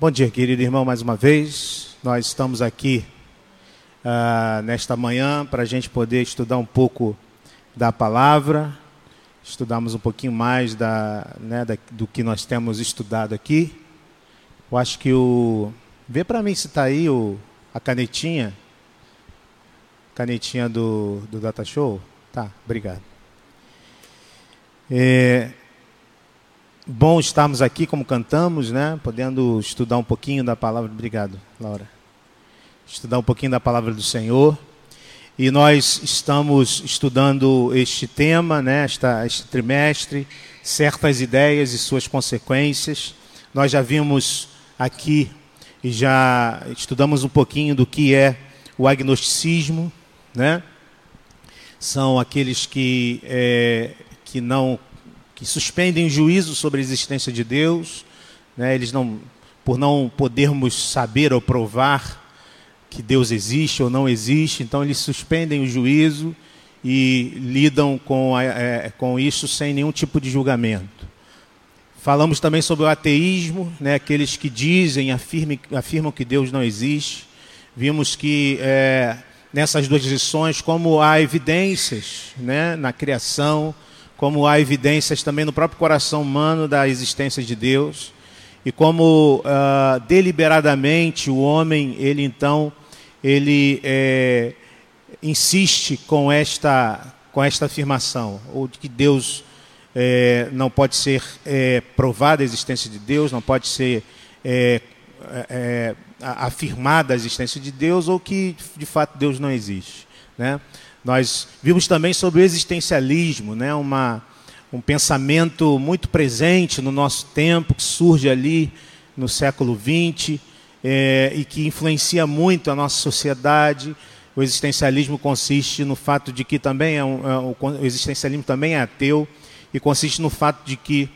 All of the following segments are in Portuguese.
Bom dia, querido irmão, mais uma vez. Nós estamos aqui uh, nesta manhã para a gente poder estudar um pouco da palavra, estudarmos um pouquinho mais da, né, da, do que nós temos estudado aqui. Eu acho que o. Vê para mim se está aí o, a canetinha. Canetinha do, do Data Show. Tá, obrigado. É, bom estarmos aqui como cantamos, né? Podendo estudar um pouquinho da palavra. Obrigado, Laura. Estudar um pouquinho da palavra do Senhor. E nós estamos estudando este tema, né? Esta, este trimestre, certas ideias e suas consequências. Nós já vimos aqui e já estudamos um pouquinho do que é o agnosticismo, né? São aqueles que é, que não que suspendem o juízo sobre a existência de Deus, né? eles não, por não podermos saber ou provar que Deus existe ou não existe, então eles suspendem o juízo e lidam com, é, com isso sem nenhum tipo de julgamento. Falamos também sobre o ateísmo, né? aqueles que dizem, afirmam, afirmam que Deus não existe. Vimos que é, nessas duas lições, como há evidências né? na criação, como há evidências também no próprio coração humano da existência de Deus e como uh, deliberadamente o homem ele então ele é, insiste com esta com esta afirmação ou de que Deus é, não pode ser é, provada a existência de Deus não pode ser é, é, afirmada a existência de Deus ou que de fato Deus não existe né nós vimos também sobre o existencialismo, né? Uma, um pensamento muito presente no nosso tempo, que surge ali no século XX é, e que influencia muito a nossa sociedade. O existencialismo consiste no fato de que também é um, é, o existencialismo também é ateu e consiste no fato de que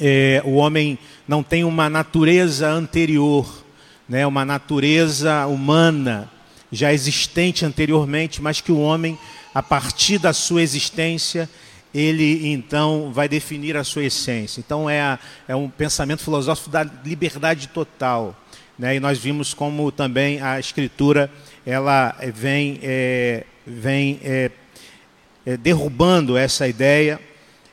é, o homem não tem uma natureza anterior, né, uma natureza humana já existente anteriormente, mas que o homem, a partir da sua existência, ele então vai definir a sua essência. Então é, a, é um pensamento filosófico da liberdade total. Né? E nós vimos como também a escritura ela vem, é, vem é, é, derrubando essa ideia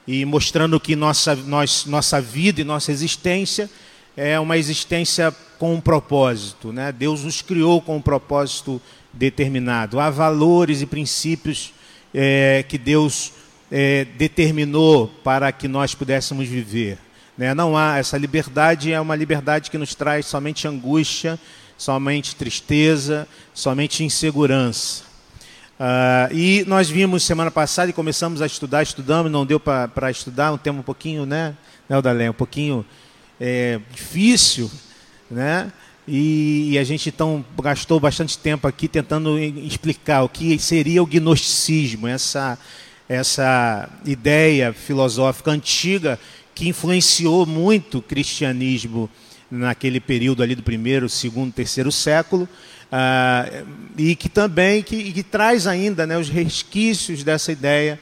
e mostrando que nossa, nós, nossa vida e nossa existência é uma existência com um propósito. Né? Deus nos criou com um propósito determinado. Há valores e princípios é, que Deus é, determinou para que nós pudéssemos viver. Né? Não há essa liberdade, é uma liberdade que nos traz somente angústia, somente tristeza, somente insegurança. Uh, e nós vimos semana passada e começamos a estudar, estudamos, não deu para estudar, um tema um pouquinho, né, Neldalé, um pouquinho é, difícil, né? E, e, a gente então gastou bastante tempo aqui tentando explicar o que seria o gnosticismo, essa, essa ideia filosófica antiga que influenciou muito o cristianismo naquele período ali do primeiro, segundo, terceiro século, uh, e que também que, que, traz ainda né, os resquícios dessa ideia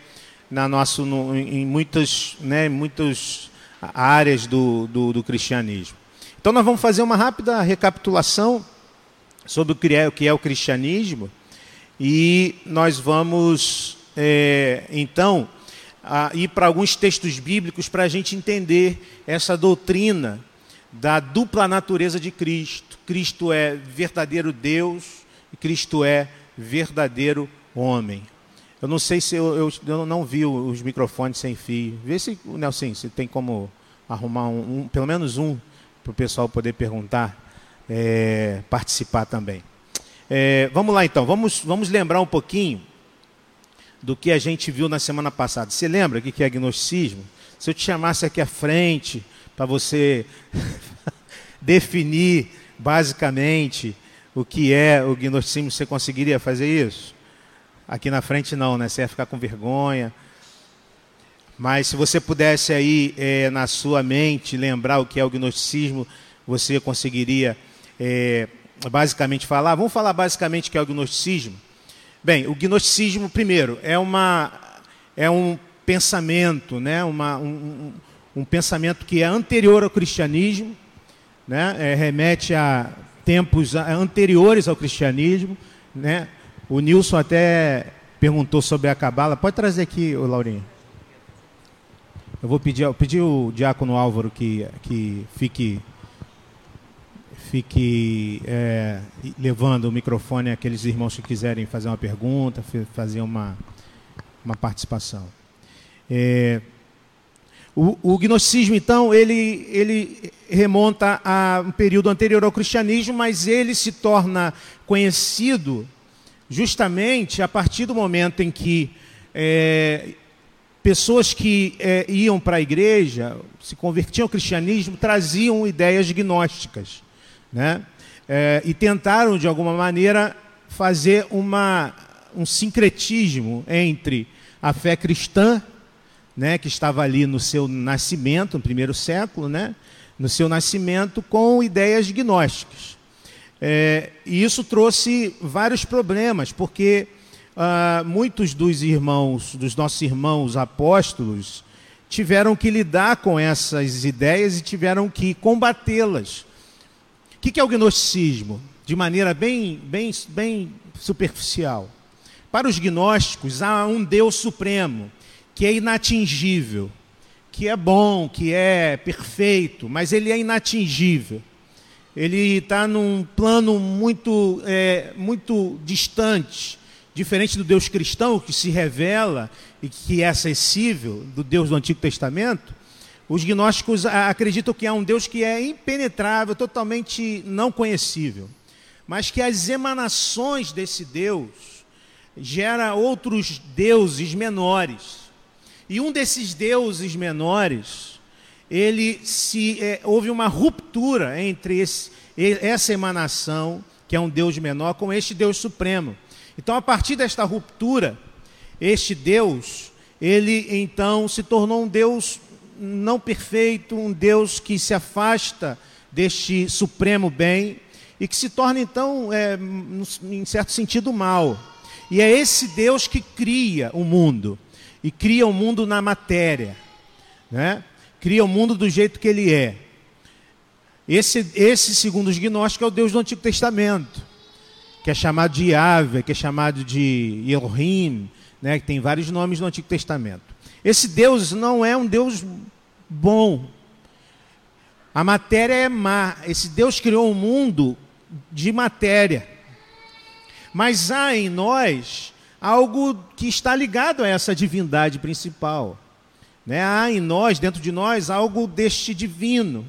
na nosso, no, em muitas, né, muitas áreas do, do, do cristianismo. Então nós vamos fazer uma rápida recapitulação sobre o que é o, é cristianismo e nós vamos é, então ir para alguns textos bíblicos para a gente entender essa doutrina da dupla natureza de Cristo. Cristo é verdadeiro Deus e Cristo é verdadeiro homem. Eu não sei se eu, eu, eu não vi os microfones sem fio. Vê se, Nelson, se tem como arrumar um, um pelo menos um para o pessoal poder perguntar, é, participar também. É, vamos lá então, vamos, vamos lembrar um pouquinho do que a gente viu na semana passada. Você lembra o que é agnosticismo? Se eu te chamasse aqui à frente para você definir basicamente o que é o gnosticismo, você conseguiria fazer isso? Aqui na frente não, né? Você ia ficar com vergonha. Mas se você pudesse aí é, na sua mente lembrar o que é o gnosticismo, você conseguiria é, basicamente falar. Vamos falar basicamente o que é o gnosticismo. Bem, o gnosticismo primeiro é uma é um pensamento, né? Uma, um, um pensamento que é anterior ao cristianismo, né? É, remete a tempos anteriores ao cristianismo, né? O Nilson até perguntou sobre a cabala. Pode trazer aqui, Laurinho. Eu vou pedir, pedir o diácono Álvaro que, que fique, fique é, levando o microfone àqueles irmãos que quiserem fazer uma pergunta, fazer uma, uma participação. É, o, o gnosticismo, então, ele, ele remonta a um período anterior ao cristianismo, mas ele se torna conhecido justamente a partir do momento em que é, pessoas que é, iam para a igreja, se convertiam ao cristianismo, traziam ideias gnósticas. Né? É, e tentaram, de alguma maneira, fazer uma, um sincretismo entre a fé cristã, né, que estava ali no seu nascimento, no primeiro século, né, no seu nascimento, com ideias gnósticas. É, e isso trouxe vários problemas, porque uh, muitos dos irmãos, dos nossos irmãos apóstolos, tiveram que lidar com essas ideias e tiveram que combatê-las. O que é o gnosticismo? De maneira bem, bem, bem superficial. Para os gnósticos, há um Deus supremo, que é inatingível, que é bom, que é perfeito, mas ele é inatingível. Ele está num plano muito, é, muito distante diferente do Deus cristão que se revela e que é acessível, do Deus do Antigo Testamento, os gnósticos acreditam que há um Deus que é impenetrável, totalmente não conhecível, mas que as emanações desse Deus gera outros deuses menores. E um desses deuses menores, ele se é, houve uma ruptura entre esse, essa emanação, que é um Deus menor, com este Deus supremo. Então, a partir desta ruptura, este Deus, ele então se tornou um Deus não perfeito, um Deus que se afasta deste supremo bem e que se torna então, é, em certo sentido, mal. E é esse Deus que cria o mundo e cria o mundo na matéria, né? Cria o mundo do jeito que ele é. Esse, esse segundo os gnósticos, é o Deus do Antigo Testamento que é chamado de Yahvé, que é chamado de Elohim, né, que tem vários nomes no Antigo Testamento. Esse Deus não é um Deus bom. A matéria é má. Esse Deus criou um mundo de matéria. Mas há em nós algo que está ligado a essa divindade principal. Né? Há em nós, dentro de nós, algo deste divino.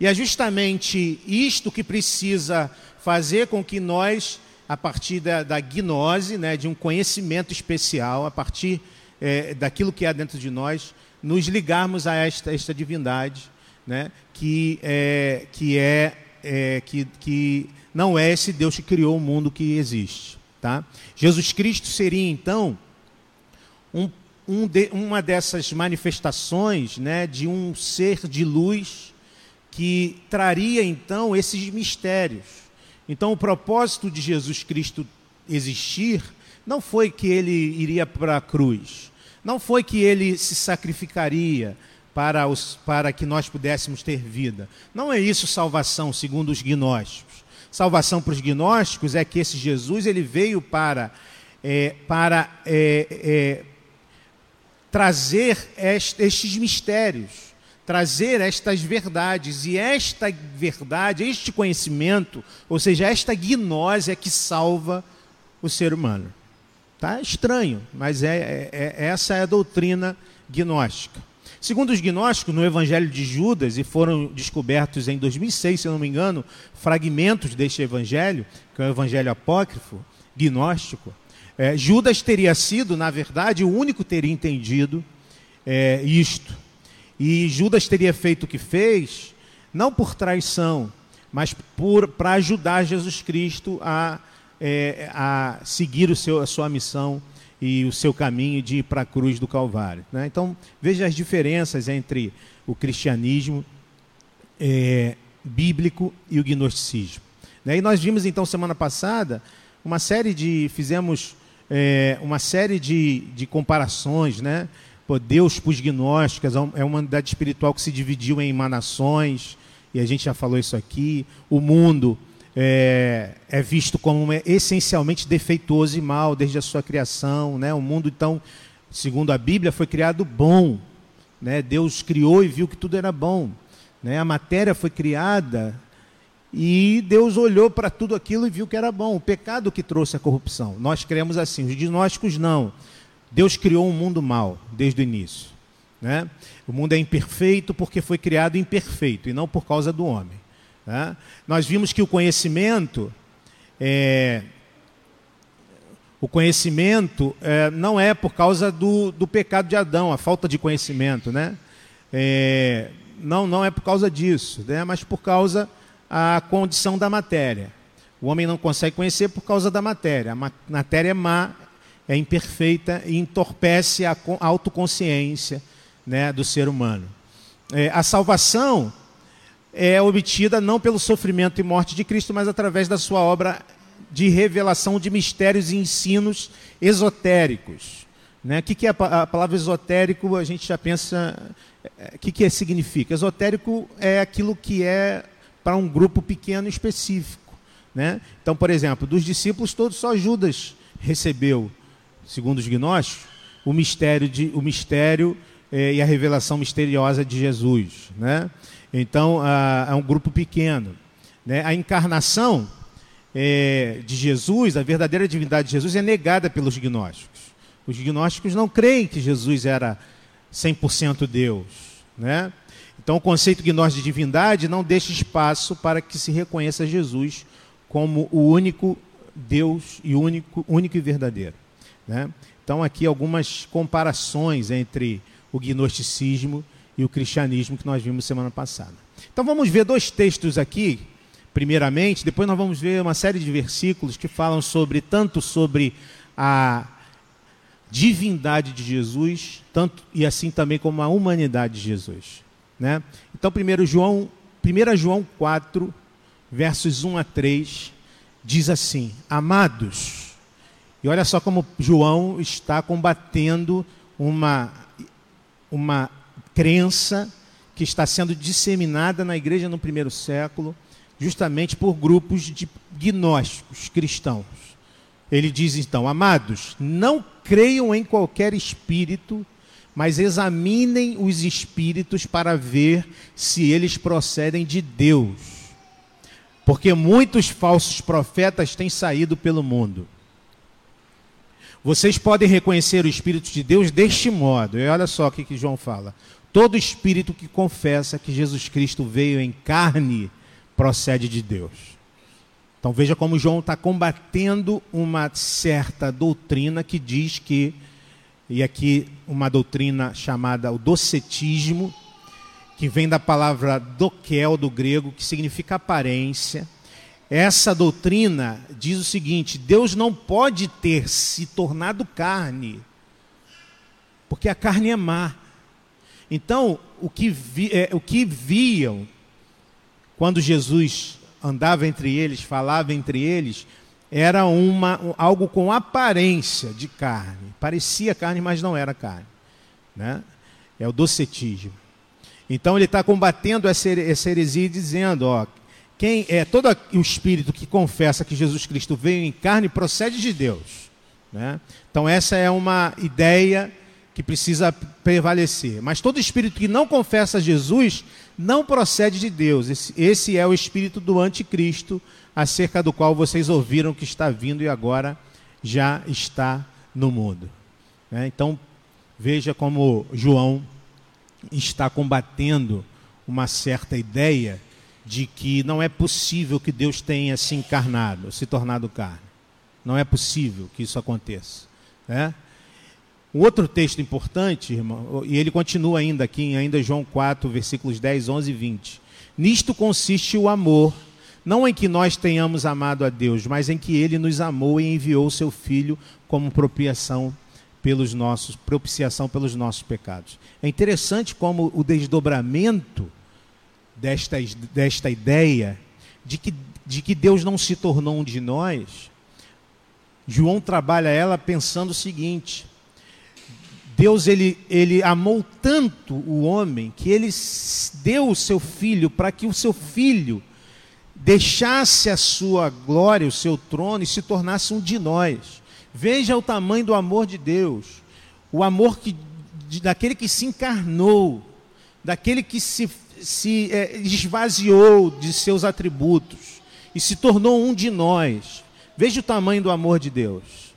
E é justamente isto que precisa fazer com que nós a partir da, da gnose, né, de um conhecimento especial, a partir é, daquilo que há dentro de nós, nos ligarmos a esta, esta divindade, né, que, é, que, é, é, que, que não é esse Deus que criou o mundo que existe. Tá? Jesus Cristo seria, então, um, um de, uma dessas manifestações né, de um ser de luz que traria, então, esses mistérios então, o propósito de Jesus Cristo existir não foi que ele iria para a cruz, não foi que ele se sacrificaria para, os, para que nós pudéssemos ter vida. Não é isso salvação, segundo os gnósticos. Salvação para os gnósticos é que esse Jesus ele veio para, é, para é, é, trazer est, estes mistérios trazer estas verdades. E esta verdade, este conhecimento, ou seja, esta gnose é que salva o ser humano. Tá estranho, mas é, é, é, essa é a doutrina gnóstica. Segundo os gnósticos, no Evangelho de Judas, e foram descobertos em 2006, se não me engano, fragmentos deste evangelho, que é o evangelho apócrifo, gnóstico, é, Judas teria sido, na verdade, o único que teria entendido é, isto. E Judas teria feito o que fez, não por traição, mas para ajudar Jesus Cristo a, é, a seguir o seu, a sua missão e o seu caminho de ir para a cruz do Calvário. Né? Então, veja as diferenças entre o cristianismo é, bíblico e o gnosticismo. Né? E nós vimos, então, semana passada, uma série de. fizemos é, uma série de, de comparações, né? Pô, Deus para os gnósticos é uma unidade espiritual que se dividiu em emanações e a gente já falou isso aqui. O mundo é, é visto como essencialmente defeituoso e mal desde a sua criação. Né? O mundo, então, segundo a Bíblia, foi criado bom. Né? Deus criou e viu que tudo era bom. Né? A matéria foi criada e Deus olhou para tudo aquilo e viu que era bom. O pecado que trouxe a corrupção. Nós cremos assim, os gnósticos não. Deus criou um mundo mal desde o início. Né? O mundo é imperfeito porque foi criado imperfeito e não por causa do homem. Né? Nós vimos que o conhecimento é, o conhecimento é, não é por causa do, do pecado de Adão, a falta de conhecimento, né? É, não, não é por causa disso, né? mas por causa a condição da matéria. O homem não consegue conhecer por causa da matéria. A matéria é má, é imperfeita e entorpece a autoconsciência né, do ser humano. É, a salvação é obtida não pelo sofrimento e morte de Cristo, mas através da sua obra de revelação de mistérios e ensinos esotéricos. Né? O que, que é a palavra esotérico? A gente já pensa. É, o que, que significa? Esotérico é aquilo que é para um grupo pequeno específico. Né? Então, por exemplo, dos discípulos, todos só Judas recebeu, segundo os gnósticos, o mistério, de, o mistério eh, e a revelação misteriosa de Jesus. Né? Então, é um grupo pequeno. Né? A encarnação é, de Jesus, a verdadeira divindade de Jesus, é negada pelos gnósticos. Os gnósticos não creem que Jesus era 100% Deus. Né? Então, o conceito gnóstico de divindade não deixa espaço para que se reconheça Jesus como o único Deus e único, único e verdadeiro. Né? Então, aqui algumas comparações entre o gnosticismo e o cristianismo que nós vimos semana passada. Então, vamos ver dois textos aqui primeiramente, depois nós vamos ver uma série de versículos que falam sobre tanto sobre a divindade de Jesus, tanto e assim também como a humanidade de Jesus, né? Então, primeiro João, 1 João 4, versos 1 a 3, diz assim: Amados, e olha só como João está combatendo uma uma crença que está sendo disseminada na igreja no primeiro século, justamente por grupos de gnósticos cristãos. Ele diz então: Amados, não creiam em qualquer espírito, mas examinem os espíritos para ver se eles procedem de Deus. Porque muitos falsos profetas têm saído pelo mundo. Vocês podem reconhecer o Espírito de Deus deste modo. E olha só o que, que João fala. Todo espírito que confessa que Jesus Cristo veio em carne procede de Deus. Então veja como João está combatendo uma certa doutrina que diz que, e aqui uma doutrina chamada o docetismo, que vem da palavra dokel do grego, que significa aparência. Essa doutrina diz o seguinte: Deus não pode ter se tornado carne, porque a carne é má. Então, o que, vi, é, o que viam quando Jesus andava entre eles, falava entre eles, era uma, algo com aparência de carne. Parecia carne, mas não era carne. Né? É o docetismo. Então ele está combatendo essa, heresia dizendo, ó, quem é todo o espírito que confessa que Jesus Cristo veio em carne procede de Deus. Né? Então essa é uma ideia que precisa prevalecer. Mas todo espírito que não confessa Jesus não procede de Deus. Esse, esse, é o espírito do anticristo, acerca do qual vocês ouviram que está vindo e agora já está no mundo. É, então, veja como João está combatendo uma certa ideia de que não é possível que Deus tenha se encarnado, se tornado carne. Não é possível que isso aconteça. Né? Um outro texto importante, irmão, e ele continua ainda aqui, em ainda João 4, versículos 10, 11 e 20. Nisto consiste o amor, não em que nós tenhamos amado a Deus, mas em que ele nos amou e enviou o seu filho como propiciação pelos nossos, propiciação pelos nossos pecados. É interessante como o desdobramento desta, desta ideia de que, de que Deus não se tornou um de nós, João trabalha ela pensando o seguinte: Deus ele, ele amou tanto o homem que ele deu o seu filho para que o seu filho deixasse a sua glória, o seu trono e se tornasse um de nós. Veja o tamanho do amor de Deus, o amor que, de, daquele que se encarnou, daquele que se, se é, esvaziou de seus atributos e se tornou um de nós. Veja o tamanho do amor de Deus.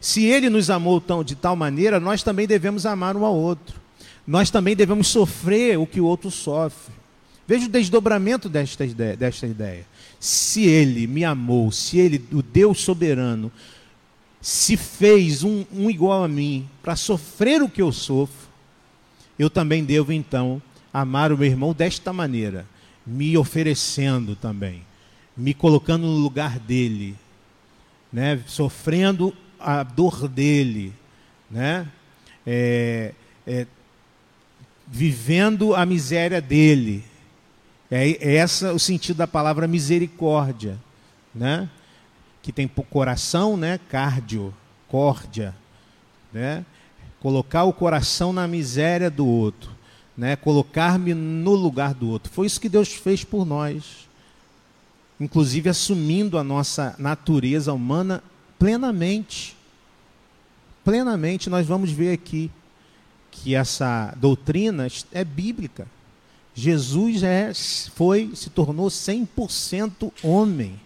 Se ele nos amou tão, de tal maneira, nós também devemos amar um ao outro. Nós também devemos sofrer o que o outro sofre. Veja o desdobramento desta ideia, desta ideia. Se ele me amou, se ele, o Deus soberano, se fez um, um igual a mim para sofrer o que eu sofro, eu também devo então amar o meu irmão desta maneira, me oferecendo também, me colocando no lugar dele, né? sofrendo a dor dele, né? É, é, vivendo a miséria dele. É, é essa o sentido da palavra misericórdia, né? Que tem coração, né? Cardio, córdia, né? Colocar o coração na miséria do outro, né? Colocar-me no lugar do outro. Foi isso que Deus fez por nós. Inclusive assumindo a nossa natureza humana plenamente. Plenamente, nós vamos ver aqui que essa doutrina é bíblica. Jesus é, foi, se tornou 100% homem.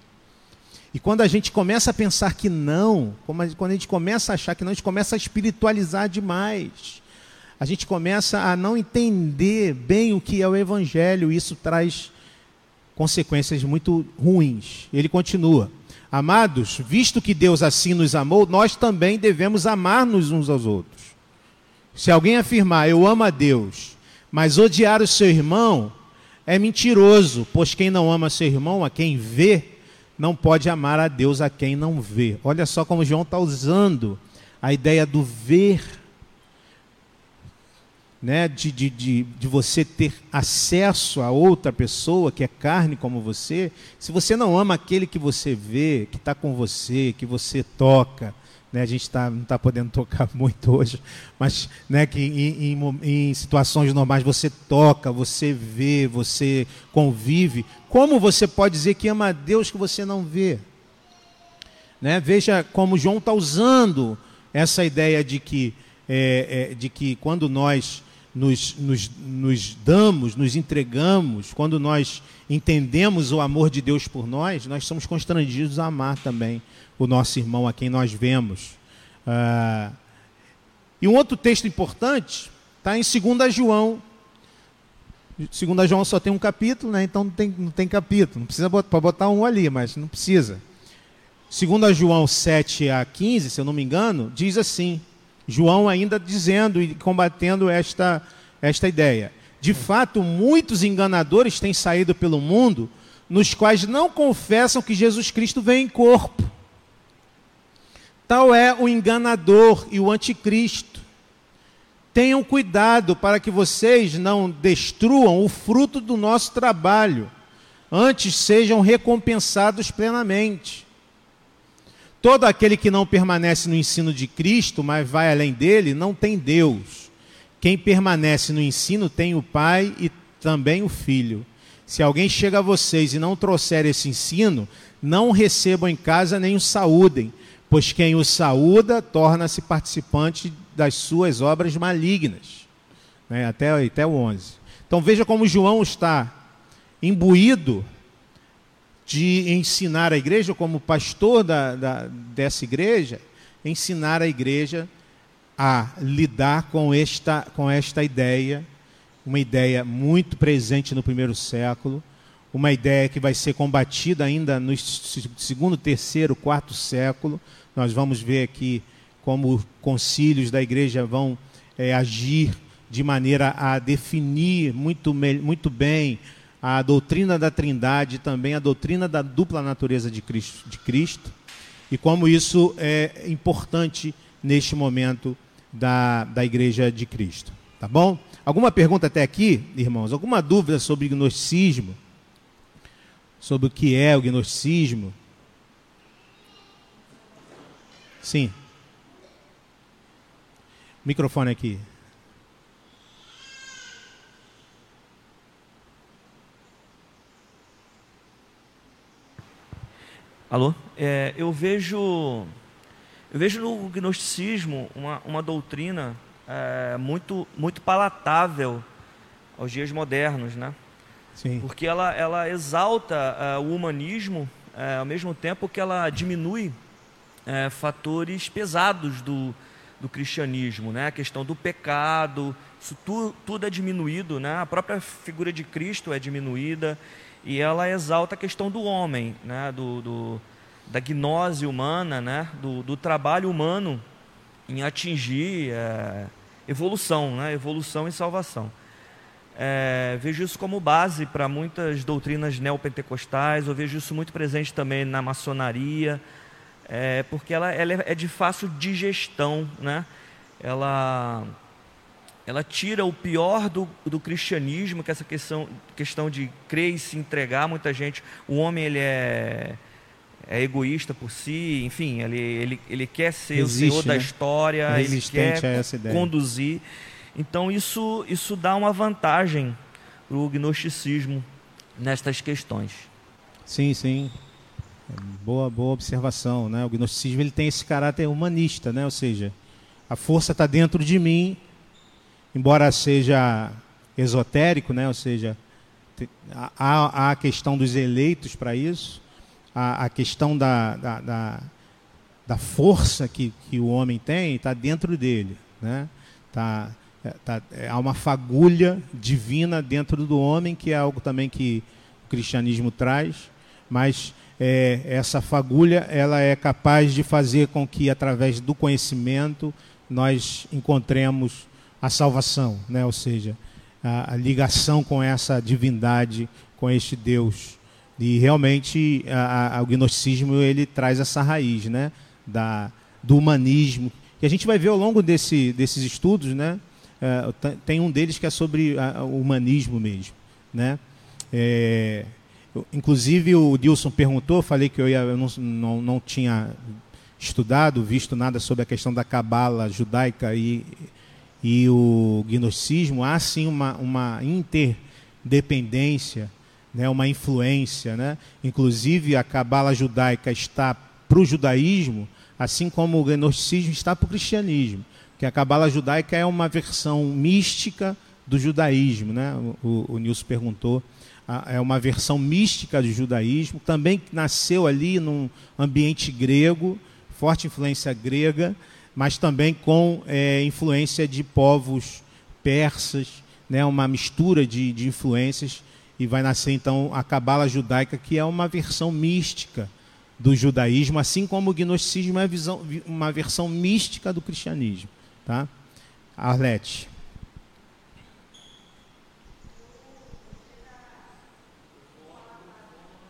E quando a gente começa a pensar que não, quando a gente começa a achar que não, a gente começa a espiritualizar demais. A gente começa a não entender bem o que é o Evangelho, e isso traz consequências muito ruins. Ele continua. Amados, visto que Deus assim nos amou, nós também devemos amar-nos uns aos outros. Se alguém afirmar, eu amo a Deus, mas odiar o seu irmão, é mentiroso, pois quem não ama seu irmão, a quem vê, não pode amar a Deus a quem não vê. Olha só como João está usando a ideia do ver né, de, de, de, de, você ter acesso a outra pessoa que é carne como você, se você não ama aquele que você vê, que está com você, que você toca, né, a gente tá, não está podendo tocar muito hoje, mas né, que em, em, em situações normais você toca, você vê, você convive, como você pode dizer que ama a Deus que você não vê? Né? Veja como João está usando essa ideia de que, é, é, de que quando nós nos, nos, nos damos, nos entregamos, quando nós entendemos o amor de Deus por nós, nós somos constrangidos a amar também o nosso irmão a quem nós vemos. Ah, e um outro texto importante está em 2 João. 2 João só tem um capítulo, né? então não tem, não tem capítulo. Não precisa botar, botar um ali, mas não precisa. 2 João 7 a 15, se eu não me engano, diz assim: João ainda dizendo e combatendo esta, esta ideia. De fato, muitos enganadores têm saído pelo mundo, nos quais não confessam que Jesus Cristo vem em corpo. Tal é o enganador e o anticristo. Tenham cuidado para que vocês não destruam o fruto do nosso trabalho, antes sejam recompensados plenamente. Todo aquele que não permanece no ensino de Cristo, mas vai além dele, não tem Deus. Quem permanece no ensino tem o Pai e também o Filho. Se alguém chega a vocês e não trouxer esse ensino, não o recebam em casa nem o saúdem, pois quem o saúda torna-se participante das suas obras malignas. Né? Até, até o 11. Então veja como João está imbuído de ensinar a igreja, como pastor da, da, dessa igreja, ensinar a igreja a lidar com esta, com esta ideia, uma ideia muito presente no primeiro século, uma ideia que vai ser combatida ainda no segundo, terceiro, quarto século. Nós vamos ver aqui como concílios da igreja vão é, agir de maneira a definir muito, muito bem a doutrina da Trindade, também a doutrina da dupla natureza de Cristo, de Cristo e como isso é importante neste momento da, da Igreja de Cristo. Tá bom? Alguma pergunta até aqui, irmãos? Alguma dúvida sobre gnosticismo? Sobre o que é o gnosticismo? Sim. Microfone aqui. Alô? É, eu vejo eu vejo no gnosticismo uma, uma doutrina é, muito muito palatável aos dias modernos, né? Sim. Porque ela ela exalta é, o humanismo é, ao mesmo tempo que ela diminui é, fatores pesados do, do cristianismo, né? A questão do pecado, isso tu, tudo é diminuído, né? A própria figura de Cristo é diminuída e ela exalta a questão do homem, né? do, do da gnose humana, né? do, do trabalho humano em atingir é, evolução, né? evolução e salvação. É, vejo isso como base para muitas doutrinas neopentecostais, eu vejo isso muito presente também na maçonaria, é, porque ela, ela é de fácil digestão, né? ela ela tira o pior do, do cristianismo, que é essa questão, questão de crer e se entregar. Muita gente, o homem ele é, é egoísta por si, enfim, ele, ele, ele quer ser Resiste, o senhor da né? história, ele quer conduzir. Então isso, isso dá uma vantagem para o gnosticismo nestas questões. Sim, sim. Boa, boa observação, né? O gnosticismo ele tem esse caráter humanista, né? Ou seja, a força está dentro de mim embora seja esotérico, né? ou seja, há, a questão dos eleitos para isso, a, a questão da, da, da, da, força que, que o homem tem está dentro dele. Né? Tá, é, tá, é, há uma fagulha divina dentro do homem, que é algo também que o cristianismo traz, mas é, essa fagulha ela é capaz de fazer com que, através do conhecimento, nós encontremos a salvação, né? ou seja, a, a ligação com essa divindade, com este Deus. E realmente a, a, o gnosticismo ele traz essa raiz né? da, do humanismo. E a gente vai ver ao longo desse, desses estudos, né? É, tem um deles que é sobre o humanismo mesmo. Né? É, inclusive o Dilson perguntou, falei que eu, ia, eu não, não, não tinha estudado, visto nada sobre a questão da cabala judaica e e o gnosticismo, há sim uma, uma interdependência, né, uma influência. Né? Inclusive, a cabala judaica está para o judaísmo, assim como o gnosticismo está para o cristianismo. Que a cabala judaica é uma versão mística do judaísmo. Né? O, o Nilson perguntou. É uma versão mística do judaísmo, também nasceu ali num ambiente grego, forte influência grega, mas também com é, influência de povos persas, né, uma mistura de, de influências, e vai nascer então a cabala judaica, que é uma versão mística do judaísmo, assim como o gnosticismo é visão, uma versão mística do cristianismo. Tá? Arlete.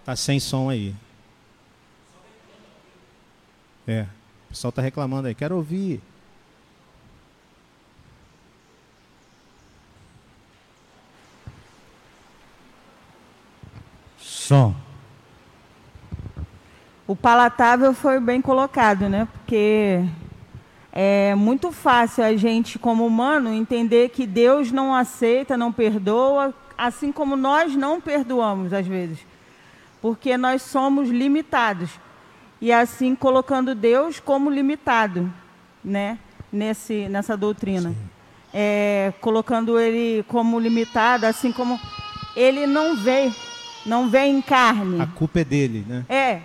Tá sem som aí. É. O pessoal está reclamando aí, quero ouvir. Som. O palatável foi bem colocado, né? Porque é muito fácil a gente, como humano, entender que Deus não aceita, não perdoa, assim como nós não perdoamos às vezes, porque nós somos limitados e assim colocando Deus como limitado, né? Nesse, nessa doutrina. É, colocando ele como limitado, assim como ele não vê, não vê em carne. A culpa é dele, né? É.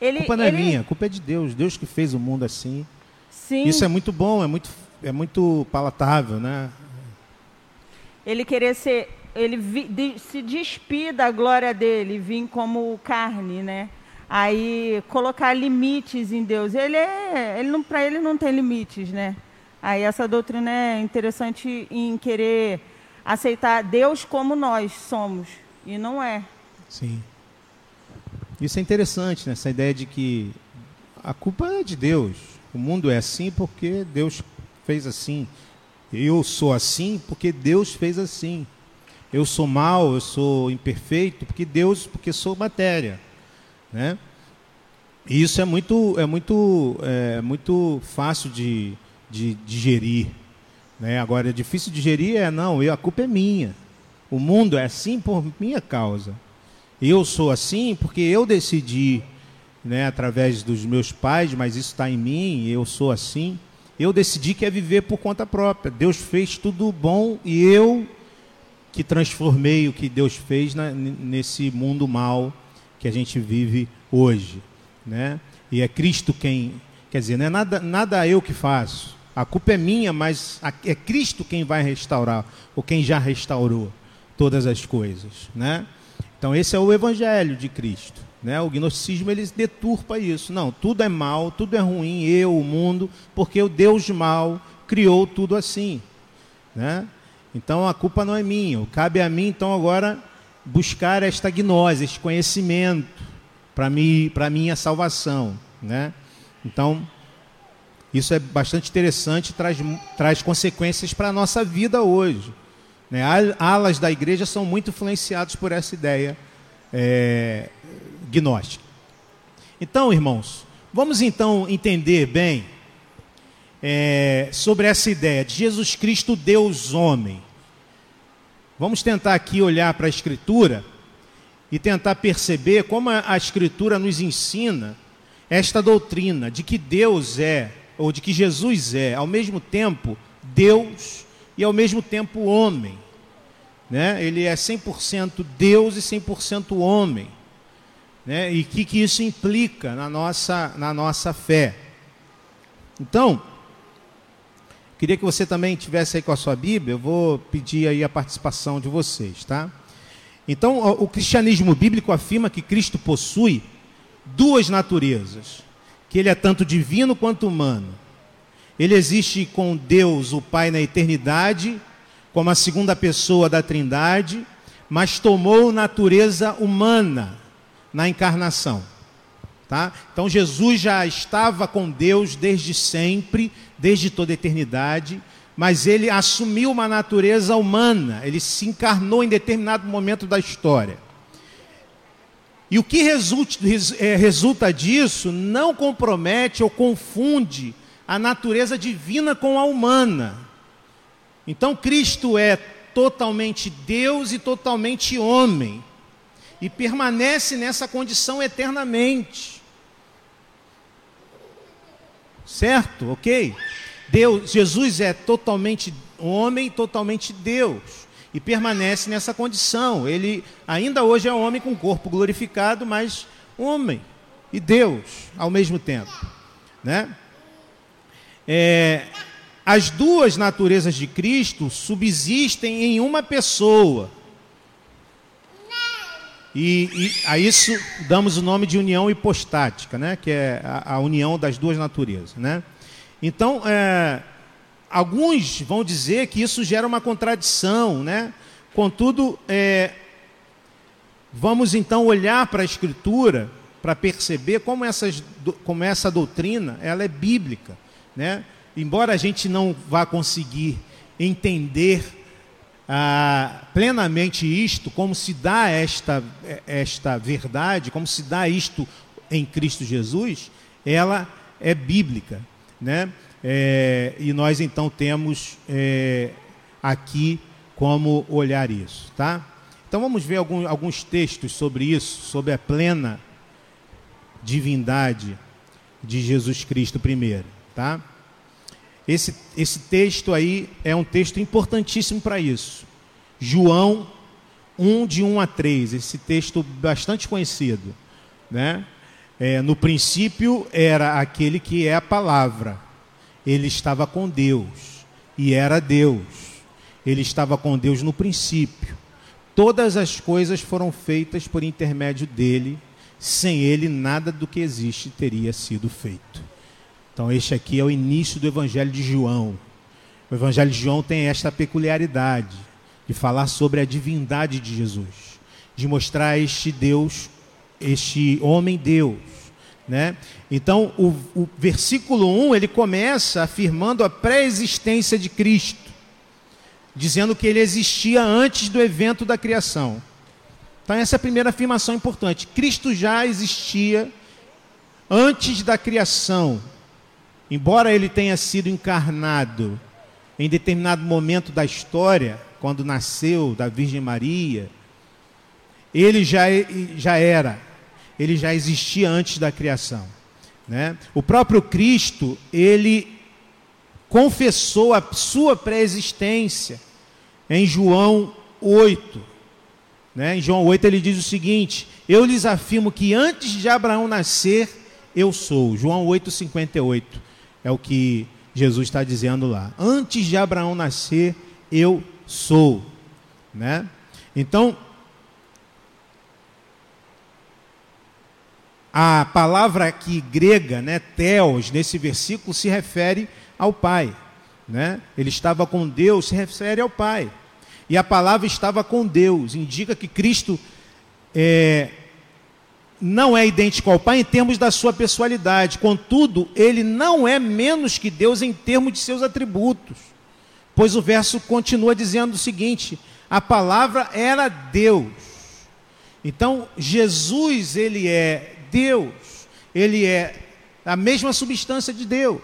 Ele, a culpa não é minha, a culpa é de Deus. Deus que fez o mundo assim. Sim. Isso é muito bom, é muito, é muito palatável, né? Ele querer ser, ele vi, de, se despir da glória dele, vir como carne, né? Aí colocar limites em Deus. Ele é, ele não, para ele não tem limites, né? Aí essa doutrina é interessante em querer aceitar Deus como nós somos e não é. Sim. Isso é interessante, né? essa ideia de que a culpa é de Deus. O mundo é assim porque Deus fez assim. Eu sou assim porque Deus fez assim. Eu sou mal, eu sou imperfeito porque Deus, porque sou matéria. Né? E isso é muito, é muito, é muito fácil de, de digerir. Né? Agora, é difícil digerir é, não, eu, a culpa é minha. O mundo é assim por minha causa. Eu sou assim porque eu decidi, né, através dos meus pais, mas isso está em mim, eu sou assim. Eu decidi que é viver por conta própria. Deus fez tudo bom e eu que transformei o que Deus fez na, nesse mundo mal que a gente vive hoje, né? E é Cristo quem, quer dizer, não é nada, nada eu que faço. A culpa é minha, mas é Cristo quem vai restaurar, ou quem já restaurou todas as coisas, né? Então esse é o evangelho de Cristo, né? O gnosticismo ele deturpa isso. Não, tudo é mal, tudo é ruim, eu, o mundo, porque o Deus mal criou tudo assim, né? Então a culpa não é minha, cabe a mim então agora buscar esta gnose, este conhecimento para mim, para minha salvação, né? Então isso é bastante interessante, traz, traz consequências para a nossa vida hoje. Né? Alas da igreja são muito influenciados por essa ideia é, gnóstica. Então, irmãos, vamos então entender bem é, sobre essa ideia de Jesus Cristo, Deus homem. Vamos tentar aqui olhar para a Escritura e tentar perceber como a Escritura nos ensina esta doutrina de que Deus é, ou de que Jesus é, ao mesmo tempo, Deus e ao mesmo tempo homem. Né? Ele é 100% Deus e 100% homem. Né? E o que, que isso implica na nossa, na nossa fé. Então, queria que você também tivesse aí com a sua Bíblia, eu vou pedir aí a participação de vocês, tá? Então, o cristianismo bíblico afirma que Cristo possui duas naturezas, que ele é tanto divino quanto humano. Ele existe com Deus, o Pai, na eternidade, como a segunda pessoa da Trindade, mas tomou natureza humana na encarnação. Tá? Então Jesus já estava com Deus desde sempre, desde toda a eternidade, mas ele assumiu uma natureza humana, ele se encarnou em determinado momento da história. E o que resulta, é, resulta disso não compromete ou confunde a natureza divina com a humana. Então Cristo é totalmente Deus e totalmente homem, e permanece nessa condição eternamente. Certo? Ok? Deus, Jesus é totalmente homem, totalmente Deus e permanece nessa condição. Ele ainda hoje é homem com corpo glorificado, mas homem e Deus ao mesmo tempo, né? É, as duas naturezas de Cristo subsistem em uma pessoa. E, e, a isso damos o nome de união hipostática, né? que é a, a união das duas naturezas. Né? Então, é, alguns vão dizer que isso gera uma contradição, né? contudo, é, vamos então olhar para a Escritura para perceber como, essas, como essa doutrina ela é bíblica. Né? embora a gente não vá conseguir entender ah, plenamente isto, como se dá esta, esta verdade, como se dá isto em Cristo Jesus, ela é bíblica. Né? É, e nós então temos é, aqui como olhar isso. Tá? Então vamos ver algum, alguns textos sobre isso, sobre a plena divindade de Jesus Cristo primeiro. Tá? Esse, esse texto aí é um texto importantíssimo para isso. João 1, de 1 a 3, esse texto bastante conhecido. Né? É, no princípio era aquele que é a palavra. Ele estava com Deus e era Deus. Ele estava com Deus no princípio. Todas as coisas foram feitas por intermédio dele. Sem ele, nada do que existe teria sido feito. Então, este aqui é o início do Evangelho de João. O Evangelho de João tem esta peculiaridade de falar sobre a divindade de Jesus, de mostrar este Deus, este homem Deus. Né? Então, o, o versículo 1 ele começa afirmando a pré-existência de Cristo, dizendo que ele existia antes do evento da criação. Então, essa é a primeira afirmação importante. Cristo já existia antes da criação, embora ele tenha sido encarnado em determinado momento da história, quando nasceu da Virgem Maria, ele já, já era, ele já existia antes da criação. Né? O próprio Cristo, ele confessou a sua pré-existência em João 8. Né? Em João 8 ele diz o seguinte: Eu lhes afirmo que antes de Abraão nascer, eu sou. João 8,58 é o que Jesus está dizendo lá. Antes de Abraão nascer, eu sou. Né? Então, a palavra aqui grega, né, theos, nesse versículo se refere ao Pai. Né? Ele estava com Deus, se refere ao Pai. E a palavra estava com Deus, indica que Cristo é, não é idêntico ao Pai em termos da sua pessoalidade, contudo, ele não é menos que Deus em termos de seus atributos. Pois o verso continua dizendo o seguinte: a palavra era Deus. Então, Jesus, ele é Deus, ele é a mesma substância de Deus.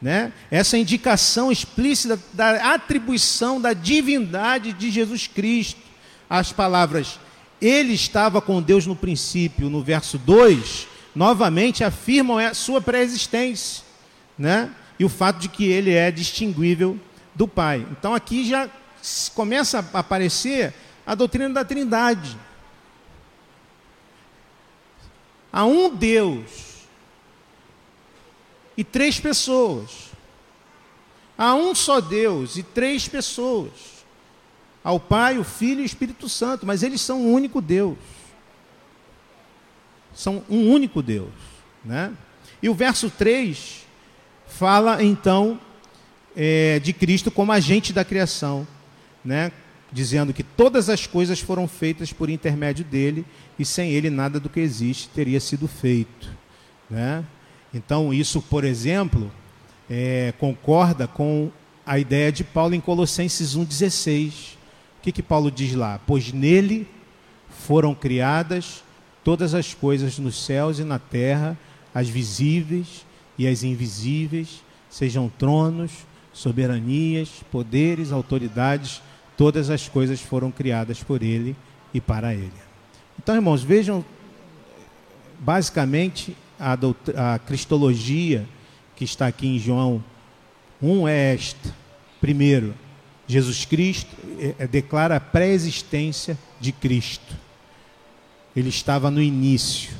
Né? Essa indicação explícita da atribuição da divindade de Jesus Cristo. As palavras ele estava com Deus no princípio, no verso 2, novamente afirmam a sua pré-existência, né? E o fato de que ele é distinguível do Pai. Então aqui já começa a aparecer a doutrina da Trindade. Há um Deus e três pessoas. Há um só Deus e três pessoas ao Pai, o Filho e o Espírito Santo, mas eles são um único Deus. São um único Deus. Né? E o verso 3 fala então é, de Cristo como agente da criação, né? dizendo que todas as coisas foram feitas por intermédio dele e sem ele nada do que existe teria sido feito. Né? Então, isso, por exemplo, é, concorda com a ideia de Paulo em Colossenses 1,16 o que, que Paulo diz lá? Pois nele foram criadas todas as coisas nos céus e na terra, as visíveis e as invisíveis, sejam tronos, soberanias, poderes, autoridades, todas as coisas foram criadas por ele e para ele. Então, irmãos, vejam basicamente a, a cristologia que está aqui em João 1 é esta. Primeiro, Jesus Cristo é, é, declara a pré-existência de Cristo. Ele estava no início.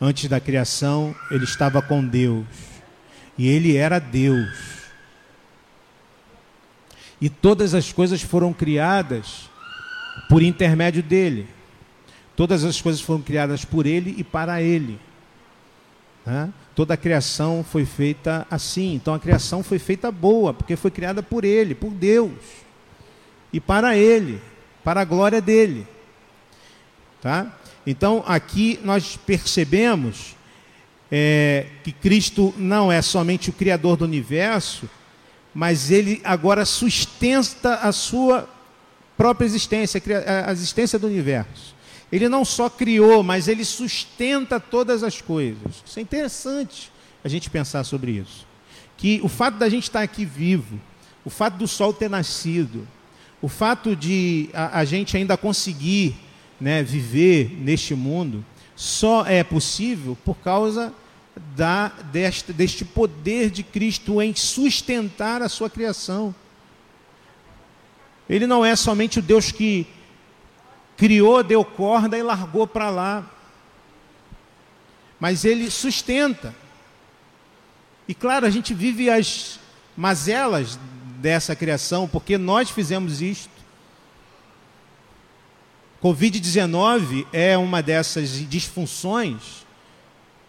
Antes da criação, ele estava com Deus. E ele era Deus. E todas as coisas foram criadas por intermédio dele. Todas as coisas foram criadas por ele e para ele. Né? Toda a criação foi feita assim. Então a criação foi feita boa, porque foi criada por Ele, por Deus. E para Ele, para a glória dele. Tá? Então aqui nós percebemos é, que Cristo não é somente o Criador do universo, mas Ele agora sustenta a sua própria existência, a existência do universo. Ele não só criou, mas ele sustenta todas as coisas. Isso é interessante a gente pensar sobre isso. Que o fato da gente estar aqui vivo, o fato do sol ter nascido, o fato de a, a gente ainda conseguir né, viver neste mundo, só é possível por causa da, deste, deste poder de Cristo em sustentar a sua criação. Ele não é somente o Deus que criou, deu corda e largou para lá. Mas ele sustenta. E claro, a gente vive as mazelas dessa criação, porque nós fizemos isto. Covid-19 é uma dessas disfunções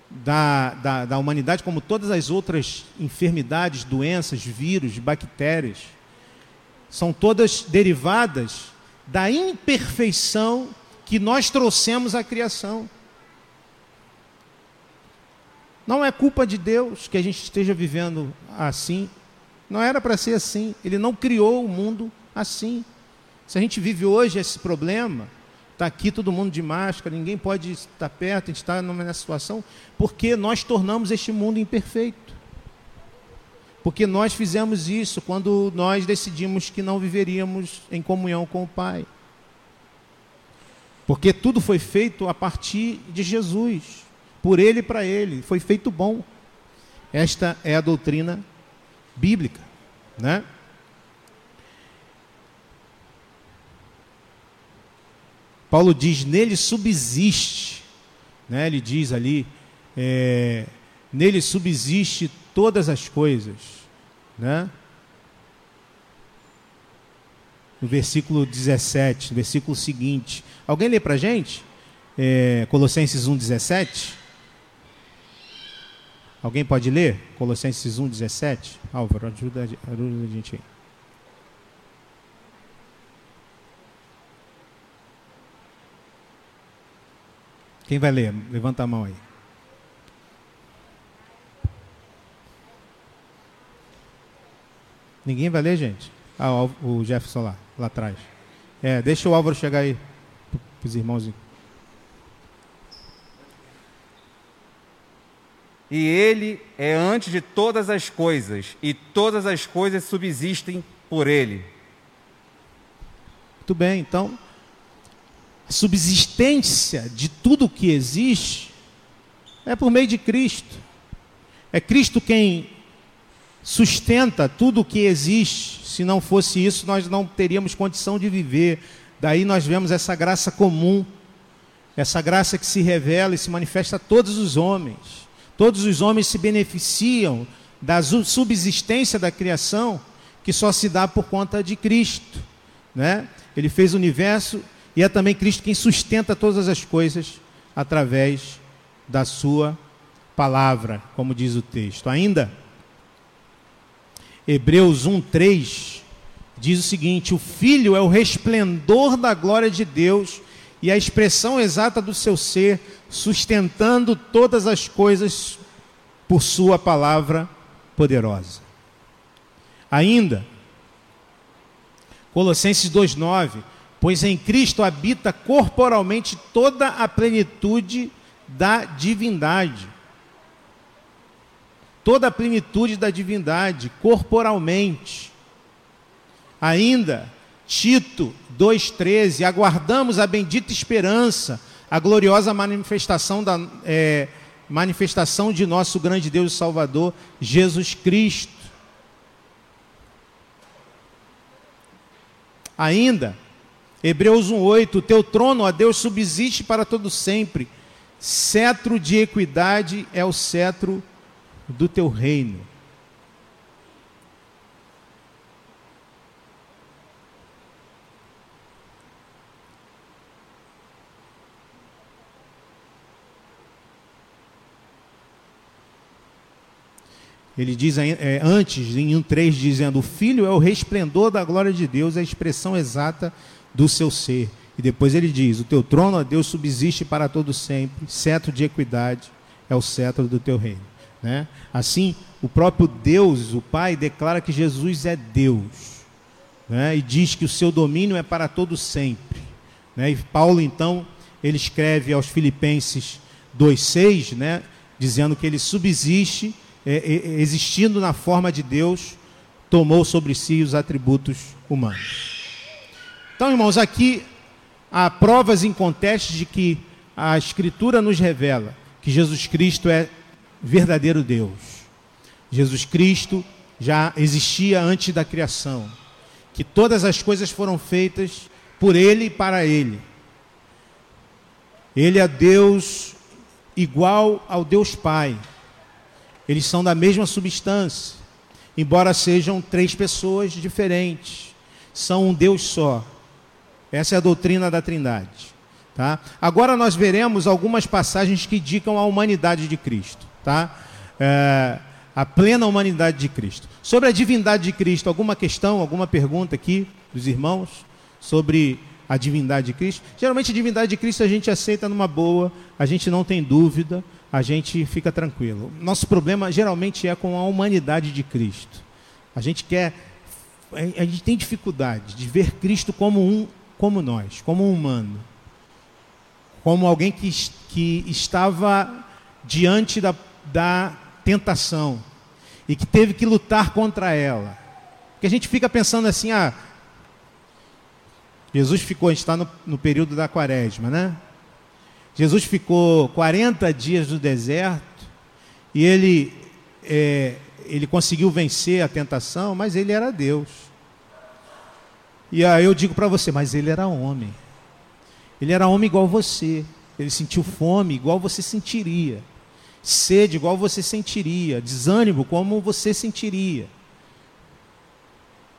da, da, da, humanidade, como todas as outras enfermidades, doenças, vírus, bactérias. São todas derivadas da imperfeição que nós trouxemos à criação. Não é culpa de Deus que a gente esteja vivendo assim. Não era para ser assim. Ele não criou o mundo assim. Se a gente vive hoje esse problema, está aqui todo mundo de máscara, ninguém pode estar perto, a gente está nessa situação, porque nós tornamos este mundo imperfeito. Porque nós fizemos isso quando nós decidimos que não viveríamos em comunhão com o Pai. Porque tudo foi feito a partir de Jesus, por Ele e para Ele, foi feito bom. Esta é a doutrina bíblica, né? Paulo diz: nele subsiste, né? ele diz ali, é, nele subsiste todas as coisas. Né? No versículo 17, no versículo seguinte. Alguém lê para a gente? É, Colossenses 1, 17. Alguém pode ler? Colossenses 1, 17. Álvaro, ajuda, ajuda a gente aí. Quem vai ler? Levanta a mão aí. Ninguém vai ler, gente? Ah, o Jefferson lá, lá atrás. É, deixa o Álvaro chegar aí, para os irmãos. E ele é antes de todas as coisas, e todas as coisas subsistem por ele. Muito bem, então subsistência de tudo que existe é por meio de Cristo. É Cristo quem sustenta tudo o que existe. Se não fosse isso, nós não teríamos condição de viver. Daí nós vemos essa graça comum, essa graça que se revela e se manifesta a todos os homens. Todos os homens se beneficiam da subsistência da criação que só se dá por conta de Cristo. Né? Ele fez o universo e é também Cristo quem sustenta todas as coisas através da sua palavra, como diz o texto. Ainda, Hebreus 1:3 diz o seguinte: O Filho é o resplendor da glória de Deus e a expressão exata do seu ser, sustentando todas as coisas por sua palavra poderosa. Ainda, Colossenses 2:9 pois em Cristo habita corporalmente toda a plenitude da divindade. Toda a plenitude da divindade, corporalmente. Ainda, Tito 2,13: aguardamos a bendita esperança, a gloriosa manifestação, da, é, manifestação de nosso grande Deus e Salvador, Jesus Cristo. Ainda, Hebreus 1:8, o teu trono, ó Deus, subsiste para todo sempre. Cetro de equidade é o cetro do teu reino. Ele diz é, antes, em 1,3, dizendo: O Filho é o resplendor da glória de Deus, a expressão exata do seu ser. E depois ele diz: O teu trono, ó Deus, subsiste para todo sempre, cetro de equidade é o cetro do teu reino. Né? Assim, o próprio Deus, o Pai, declara que Jesus é Deus. Né? E diz que o seu domínio é para todo sempre. Né? E Paulo, então, ele escreve aos Filipenses 2,6, né? dizendo que ele subsiste, é, é, existindo na forma de Deus, tomou sobre si os atributos humanos. Então, irmãos, aqui há provas incontestes de que a Escritura nos revela que Jesus Cristo é verdadeiro Deus. Jesus Cristo já existia antes da criação, que todas as coisas foram feitas por Ele e para Ele. Ele é Deus igual ao Deus Pai. Eles são da mesma substância, embora sejam três pessoas diferentes. São um Deus só. Essa é a doutrina da Trindade. Tá? Agora nós veremos algumas passagens que indicam a humanidade de Cristo. Tá? É, a plena humanidade de Cristo. Sobre a divindade de Cristo, alguma questão, alguma pergunta aqui dos irmãos sobre a divindade de Cristo? Geralmente a divindade de Cristo a gente aceita numa boa, a gente não tem dúvida, a gente fica tranquilo. Nosso problema geralmente é com a humanidade de Cristo. A gente quer, a gente tem dificuldade de ver Cristo como um como nós, como um humano, como alguém que, que estava diante da, da tentação e que teve que lutar contra ela. Porque a gente fica pensando assim, ah, Jesus ficou, a gente está no, no período da quaresma, né? Jesus ficou 40 dias no deserto e ele, é, ele conseguiu vencer a tentação, mas ele era Deus. E aí eu digo para você, mas ele era homem. Ele era homem igual você. Ele sentiu fome igual você sentiria. Sede igual você sentiria. Desânimo como você sentiria.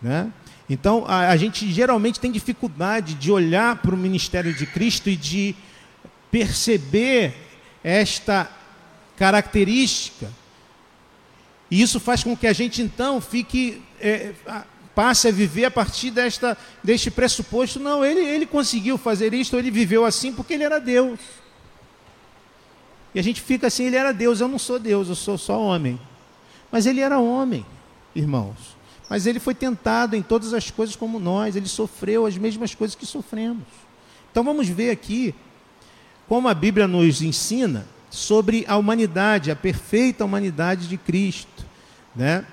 Né? Então, a, a gente geralmente tem dificuldade de olhar para o ministério de Cristo e de perceber esta característica. E isso faz com que a gente então fique, é, passe a viver a partir desta, deste pressuposto. Não, ele, ele conseguiu fazer isto, ele viveu assim porque ele era Deus. E a gente fica assim, ele era Deus, eu não sou Deus, eu sou só homem. Mas ele era homem, irmãos. Mas ele foi tentado em todas as coisas como nós, ele sofreu as mesmas coisas que sofremos. Então vamos ver aqui como a Bíblia nos ensina sobre a humanidade, a perfeita humanidade de Cristo, né?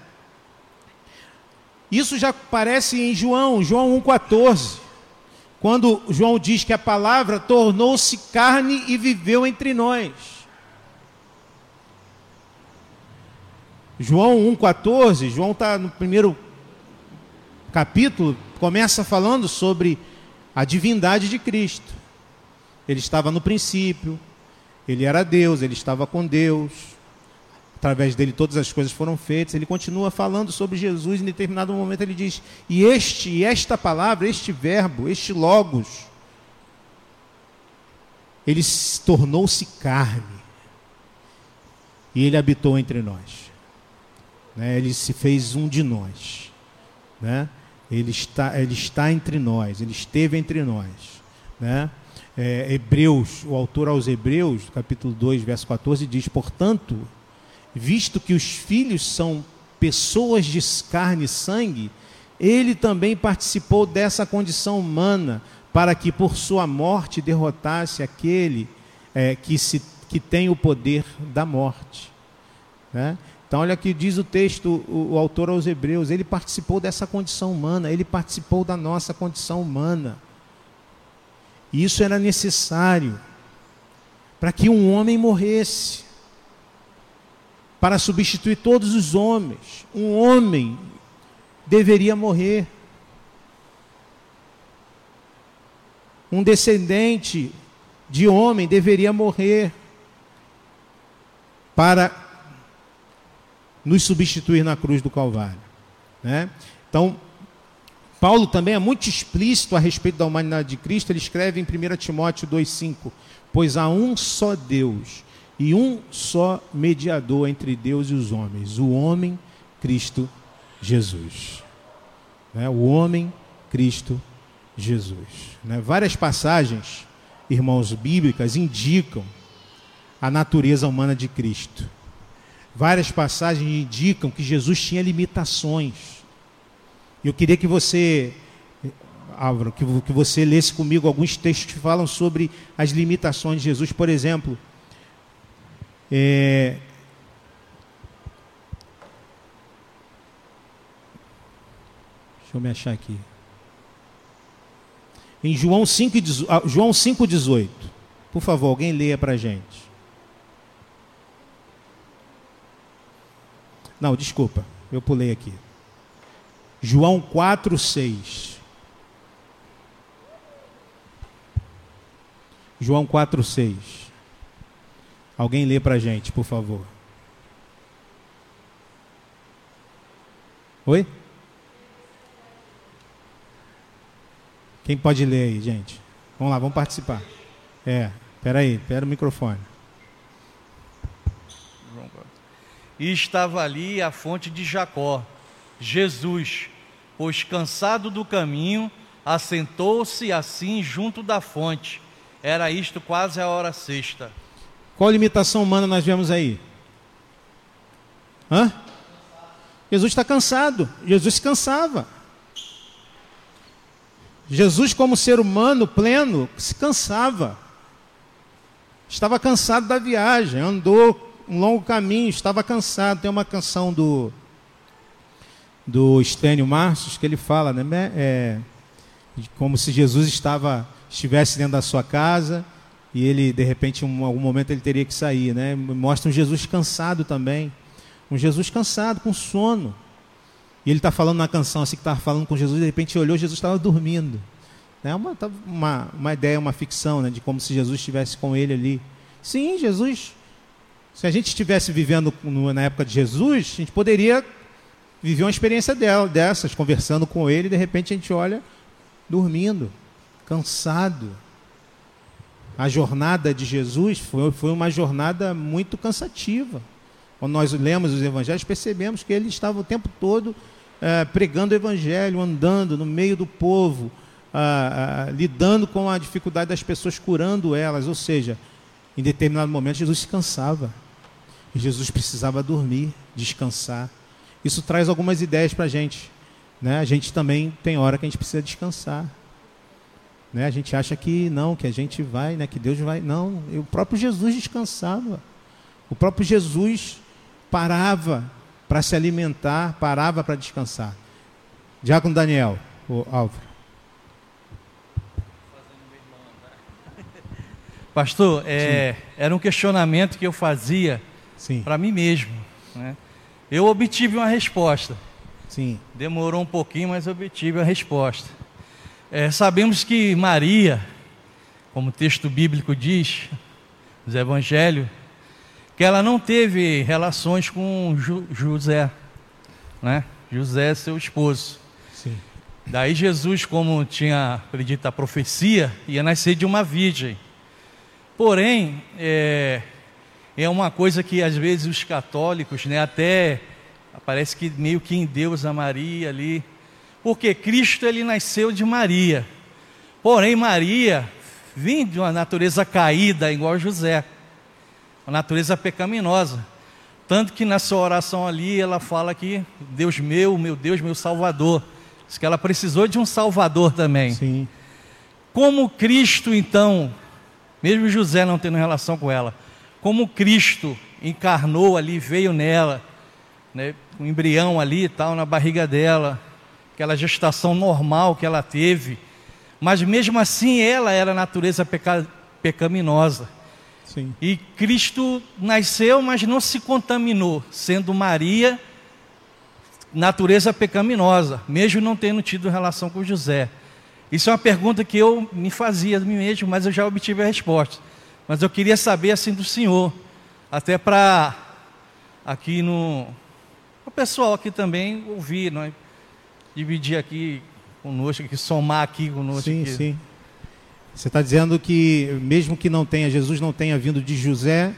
Isso já aparece em João, João 1,14, quando João diz que a palavra tornou-se carne e viveu entre nós. João 1,14, João está no primeiro capítulo começa falando sobre a divindade de Cristo. Ele estava no princípio, ele era Deus, ele estava com Deus. Através dele todas as coisas foram feitas. Ele continua falando sobre Jesus, em determinado momento ele diz: "E este, esta palavra, este verbo, este logos, ele tornou-se carne. E ele habitou entre nós. Né? Ele se fez um de nós, né? Ele está, ele está entre nós, ele esteve entre nós. Né? É, Hebreus, o autor aos Hebreus, capítulo 2, verso 14, diz: Portanto, visto que os filhos são pessoas de carne e sangue, ele também participou dessa condição humana, para que por sua morte derrotasse aquele é, que, se, que tem o poder da morte. Né? Então, olha que diz o texto, o, o, autor aos Hebreus, ele participou dessa condição humana, ele participou da nossa condição humana. E isso era necessário para que um homem morresse, para substituir todos os homens. Um homem deveria morrer. Um descendente de homem deveria morrer para nos substituir na cruz do Calvário. Né? Então, Paulo também é muito explícito a respeito da humanidade de Cristo. Ele escreve em 1 Timóteo 2,5: Pois há um só Deus e um só mediador entre Deus e os homens, o homem Cristo Jesus. Né? O homem Cristo Jesus. Né? Várias passagens, irmãos bíblicas, indicam a natureza humana de Cristo. Várias passagens indicam que Jesus tinha limitações. Eu queria que você, Álvaro, que, que você lesse comigo alguns textos que falam sobre as limitações de Jesus. Por exemplo, é, Deixa eu me achar aqui. Em João 5,18. Ah, João 5, por favor, alguém leia para a gente. Não, desculpa, eu pulei aqui. João 4, 6. João 4, 6. Alguém lê para a gente, por favor. Oi? Quem pode ler aí, gente? Vamos lá, vamos participar. É, peraí, pera o microfone. E estava ali a fonte de Jacó, Jesus, pois cansado do caminho, assentou-se assim junto da fonte. Era isto quase a hora sexta. Qual limitação humana nós vemos aí? Hã? Jesus está cansado. Jesus se cansava. Jesus, como ser humano pleno, se cansava. Estava cansado da viagem, andou um longo caminho, estava cansado. Tem uma canção do do Estênio Marcios, que ele fala, né, é, como se Jesus estava estivesse dentro da sua casa e ele de repente em algum momento ele teria que sair, né? Mostra um Jesus cansado também, um Jesus cansado, com sono. E ele está falando na canção assim que estava falando com Jesus, de repente olhou, Jesus estava dormindo. É uma, uma, uma ideia, uma ficção, né, de como se Jesus estivesse com ele ali. Sim, Jesus. Se a gente estivesse vivendo na época de Jesus, a gente poderia viver uma experiência dela, dessas, conversando com ele, e de repente a gente olha dormindo, cansado. A jornada de Jesus foi, foi uma jornada muito cansativa. Quando nós lemos os evangelhos, percebemos que ele estava o tempo todo é, pregando o evangelho, andando no meio do povo, ah, ah, lidando com a dificuldade das pessoas, curando elas. Ou seja, em determinado momento, Jesus se cansava. E Jesus precisava dormir, descansar. Isso traz algumas ideias para a gente. Né? A gente também tem hora que a gente precisa descansar. Né? A gente acha que não, que a gente vai, né? que Deus vai. Não, o próprio Jesus descansava. O próprio Jesus parava para se alimentar, parava para descansar. Diácono Daniel, o Álvaro. Pastor, é, era um questionamento que eu fazia para mim mesmo. Né? Eu obtive uma resposta. Sim. Demorou um pouquinho, mas obtive a resposta. É, sabemos que Maria, como o texto bíblico diz, nos evangelhos, que ela não teve relações com José, né? José, seu esposo. Sim. Daí Jesus, como tinha predito a profecia, ia nascer de uma virgem. Porém, é, é uma coisa que às vezes os católicos, né, até parece que meio que em Deus a Maria ali, porque Cristo ele nasceu de Maria. Porém, Maria vinha de uma natureza caída, igual José, uma natureza pecaminosa. Tanto que na sua oração ali ela fala que Deus meu, meu Deus, meu Salvador. Diz que ela precisou de um Salvador também. Sim. Como Cristo, então, mesmo José não tendo relação com ela, como Cristo encarnou ali, veio nela, né, um embrião ali e tal, na barriga dela, aquela gestação normal que ela teve, mas mesmo assim ela era natureza peca, pecaminosa. Sim. E Cristo nasceu, mas não se contaminou, sendo Maria natureza pecaminosa, mesmo não tendo tido relação com José. Isso é uma pergunta que eu me fazia a mim mesmo, mas eu já obtive a resposta. Mas eu queria saber assim do senhor, até para aqui no o pessoal aqui também ouvir, não é? dividir aqui conosco, aqui, somar aqui conosco. Sim, aqui. sim. Você está dizendo que mesmo que não tenha Jesus não tenha vindo de José,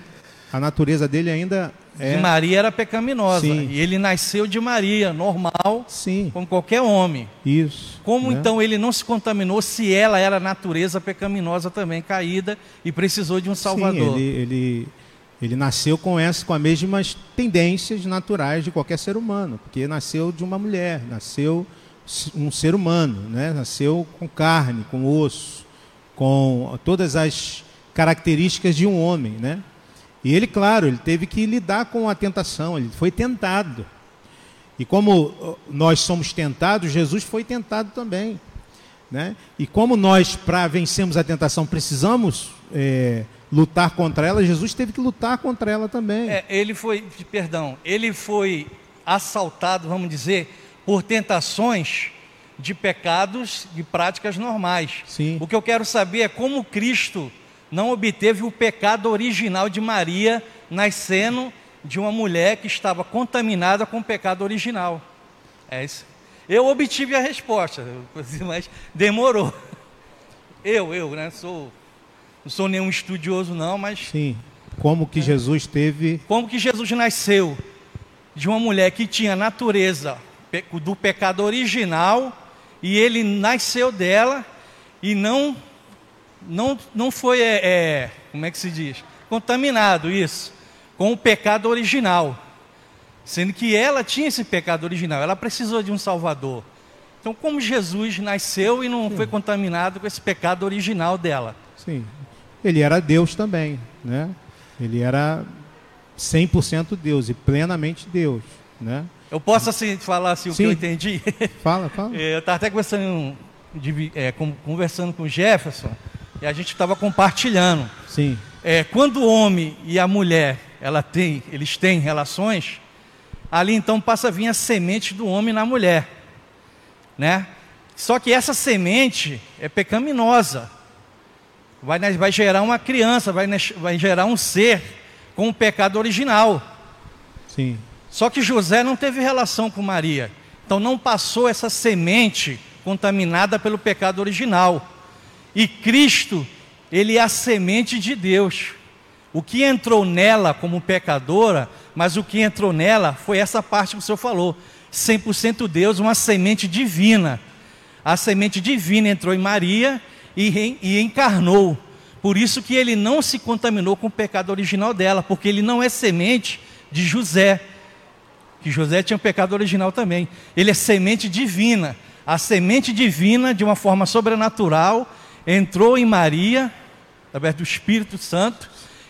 a natureza dele ainda é... De Maria era pecaminosa. Sim. E ele nasceu de Maria, normal, Sim. como qualquer homem. Isso. Como né? então ele não se contaminou se ela era natureza pecaminosa também, caída, e precisou de um Salvador? Sim, ele, ele, ele nasceu com essa, com as mesmas tendências naturais de qualquer ser humano, porque nasceu de uma mulher, nasceu um ser humano, né? nasceu com carne, com osso, com todas as características de um homem, né? E ele, claro, ele teve que lidar com a tentação, ele foi tentado. E como nós somos tentados, Jesus foi tentado também. Né? E como nós, para vencermos a tentação, precisamos é, lutar contra ela, Jesus teve que lutar contra ela também. É, ele foi, perdão, ele foi assaltado, vamos dizer, por tentações de pecados, de práticas normais. Sim. O que eu quero saber é como Cristo não obteve o pecado original de Maria, nascendo de uma mulher que estava contaminada com o pecado original. É isso. Eu obtive a resposta, mas demorou. Eu, eu, né? Sou, não sou nenhum estudioso não, mas sim. Como que é. Jesus teve? Como que Jesus nasceu de uma mulher que tinha natureza do pecado original e ele nasceu dela e não não, não foi, é, é, como é que se diz? Contaminado isso, com o pecado original. Sendo que ela tinha esse pecado original, ela precisou de um Salvador. Então, como Jesus nasceu e não Sim. foi contaminado com esse pecado original dela? Sim, ele era Deus também, né? Ele era 100% Deus e plenamente Deus, né? Eu posso assim falar assim o Sim. que eu entendi? Fala, fala. É, Eu estava até conversando, é, com- conversando com o Jefferson e a gente estava compartilhando. Sim. É, quando o homem e a mulher ela tem, eles têm relações, ali então passa a vir a semente do homem na mulher, né? Só que essa semente é pecaminosa, vai, vai gerar uma criança, vai, vai gerar um ser com o pecado original. Sim. Só que José não teve relação com Maria. Então não passou essa semente contaminada pelo pecado original. E Cristo, ele é a semente de Deus. O que entrou nela como pecadora, mas o que entrou nela foi essa parte que o senhor falou. 100% Deus, uma semente divina. A semente divina entrou em Maria e, e encarnou. Por isso que ele não se contaminou com o pecado original dela, porque ele não é semente de José que José tinha um pecado original também. Ele é semente divina. A semente divina, de uma forma sobrenatural, entrou em Maria, através do Espírito Santo.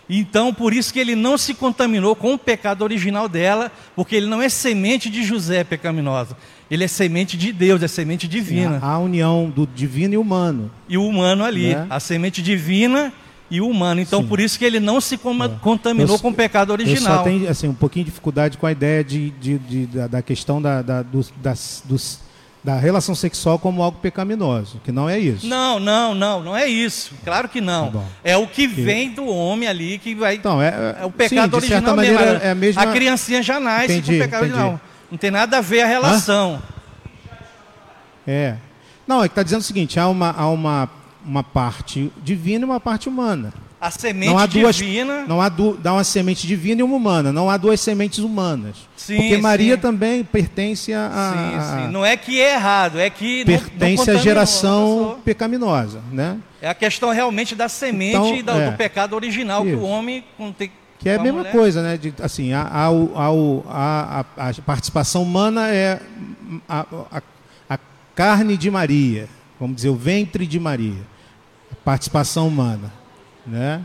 Então, por isso que ele não se contaminou com o pecado original dela, porque ele não é semente de José pecaminosa. Ele é semente de Deus, é semente divina. A, a união do divino e humano. E o humano ali, Né? a semente divina e o humano. Então, Sim. por isso que ele não se coma- contaminou Eu- com o pecado Eu só original. tenho assim, um pouquinho de dificuldade com a ideia de, de- de- da, da questão da, da, dos- das- dos- da relação sexual como algo pecaminoso, que não é isso. Não, não, não, não é isso. Claro que não. Tá é o que vem do homem ali que vai. Então, é, é o pecado sim, original mesmo. é a mesma... criancinha já nasce Entendi, com o pecado entendi. original. Não tem nada a ver a relação. É. Não, é que está dizendo o seguinte, há uma, há uma, uma parte divina e uma parte humana. A semente Não há duas, divina. não há du, dá uma semente divina e uma humana. Não há duas sementes humanas. Sim, Porque Maria sim. também pertence a, Sim, sim. Não é que é errado, é que. pertence à geração pecaminosa, né? É a questão realmente da semente Então, e da- é. do pecado original que Isso. o homem tem. Que é a mesma mulher. coisa, né? De, assim, a, a, a, participação humana é a, carne de Maria, vamos dizer, o ventre de Maria. Participação humana, né?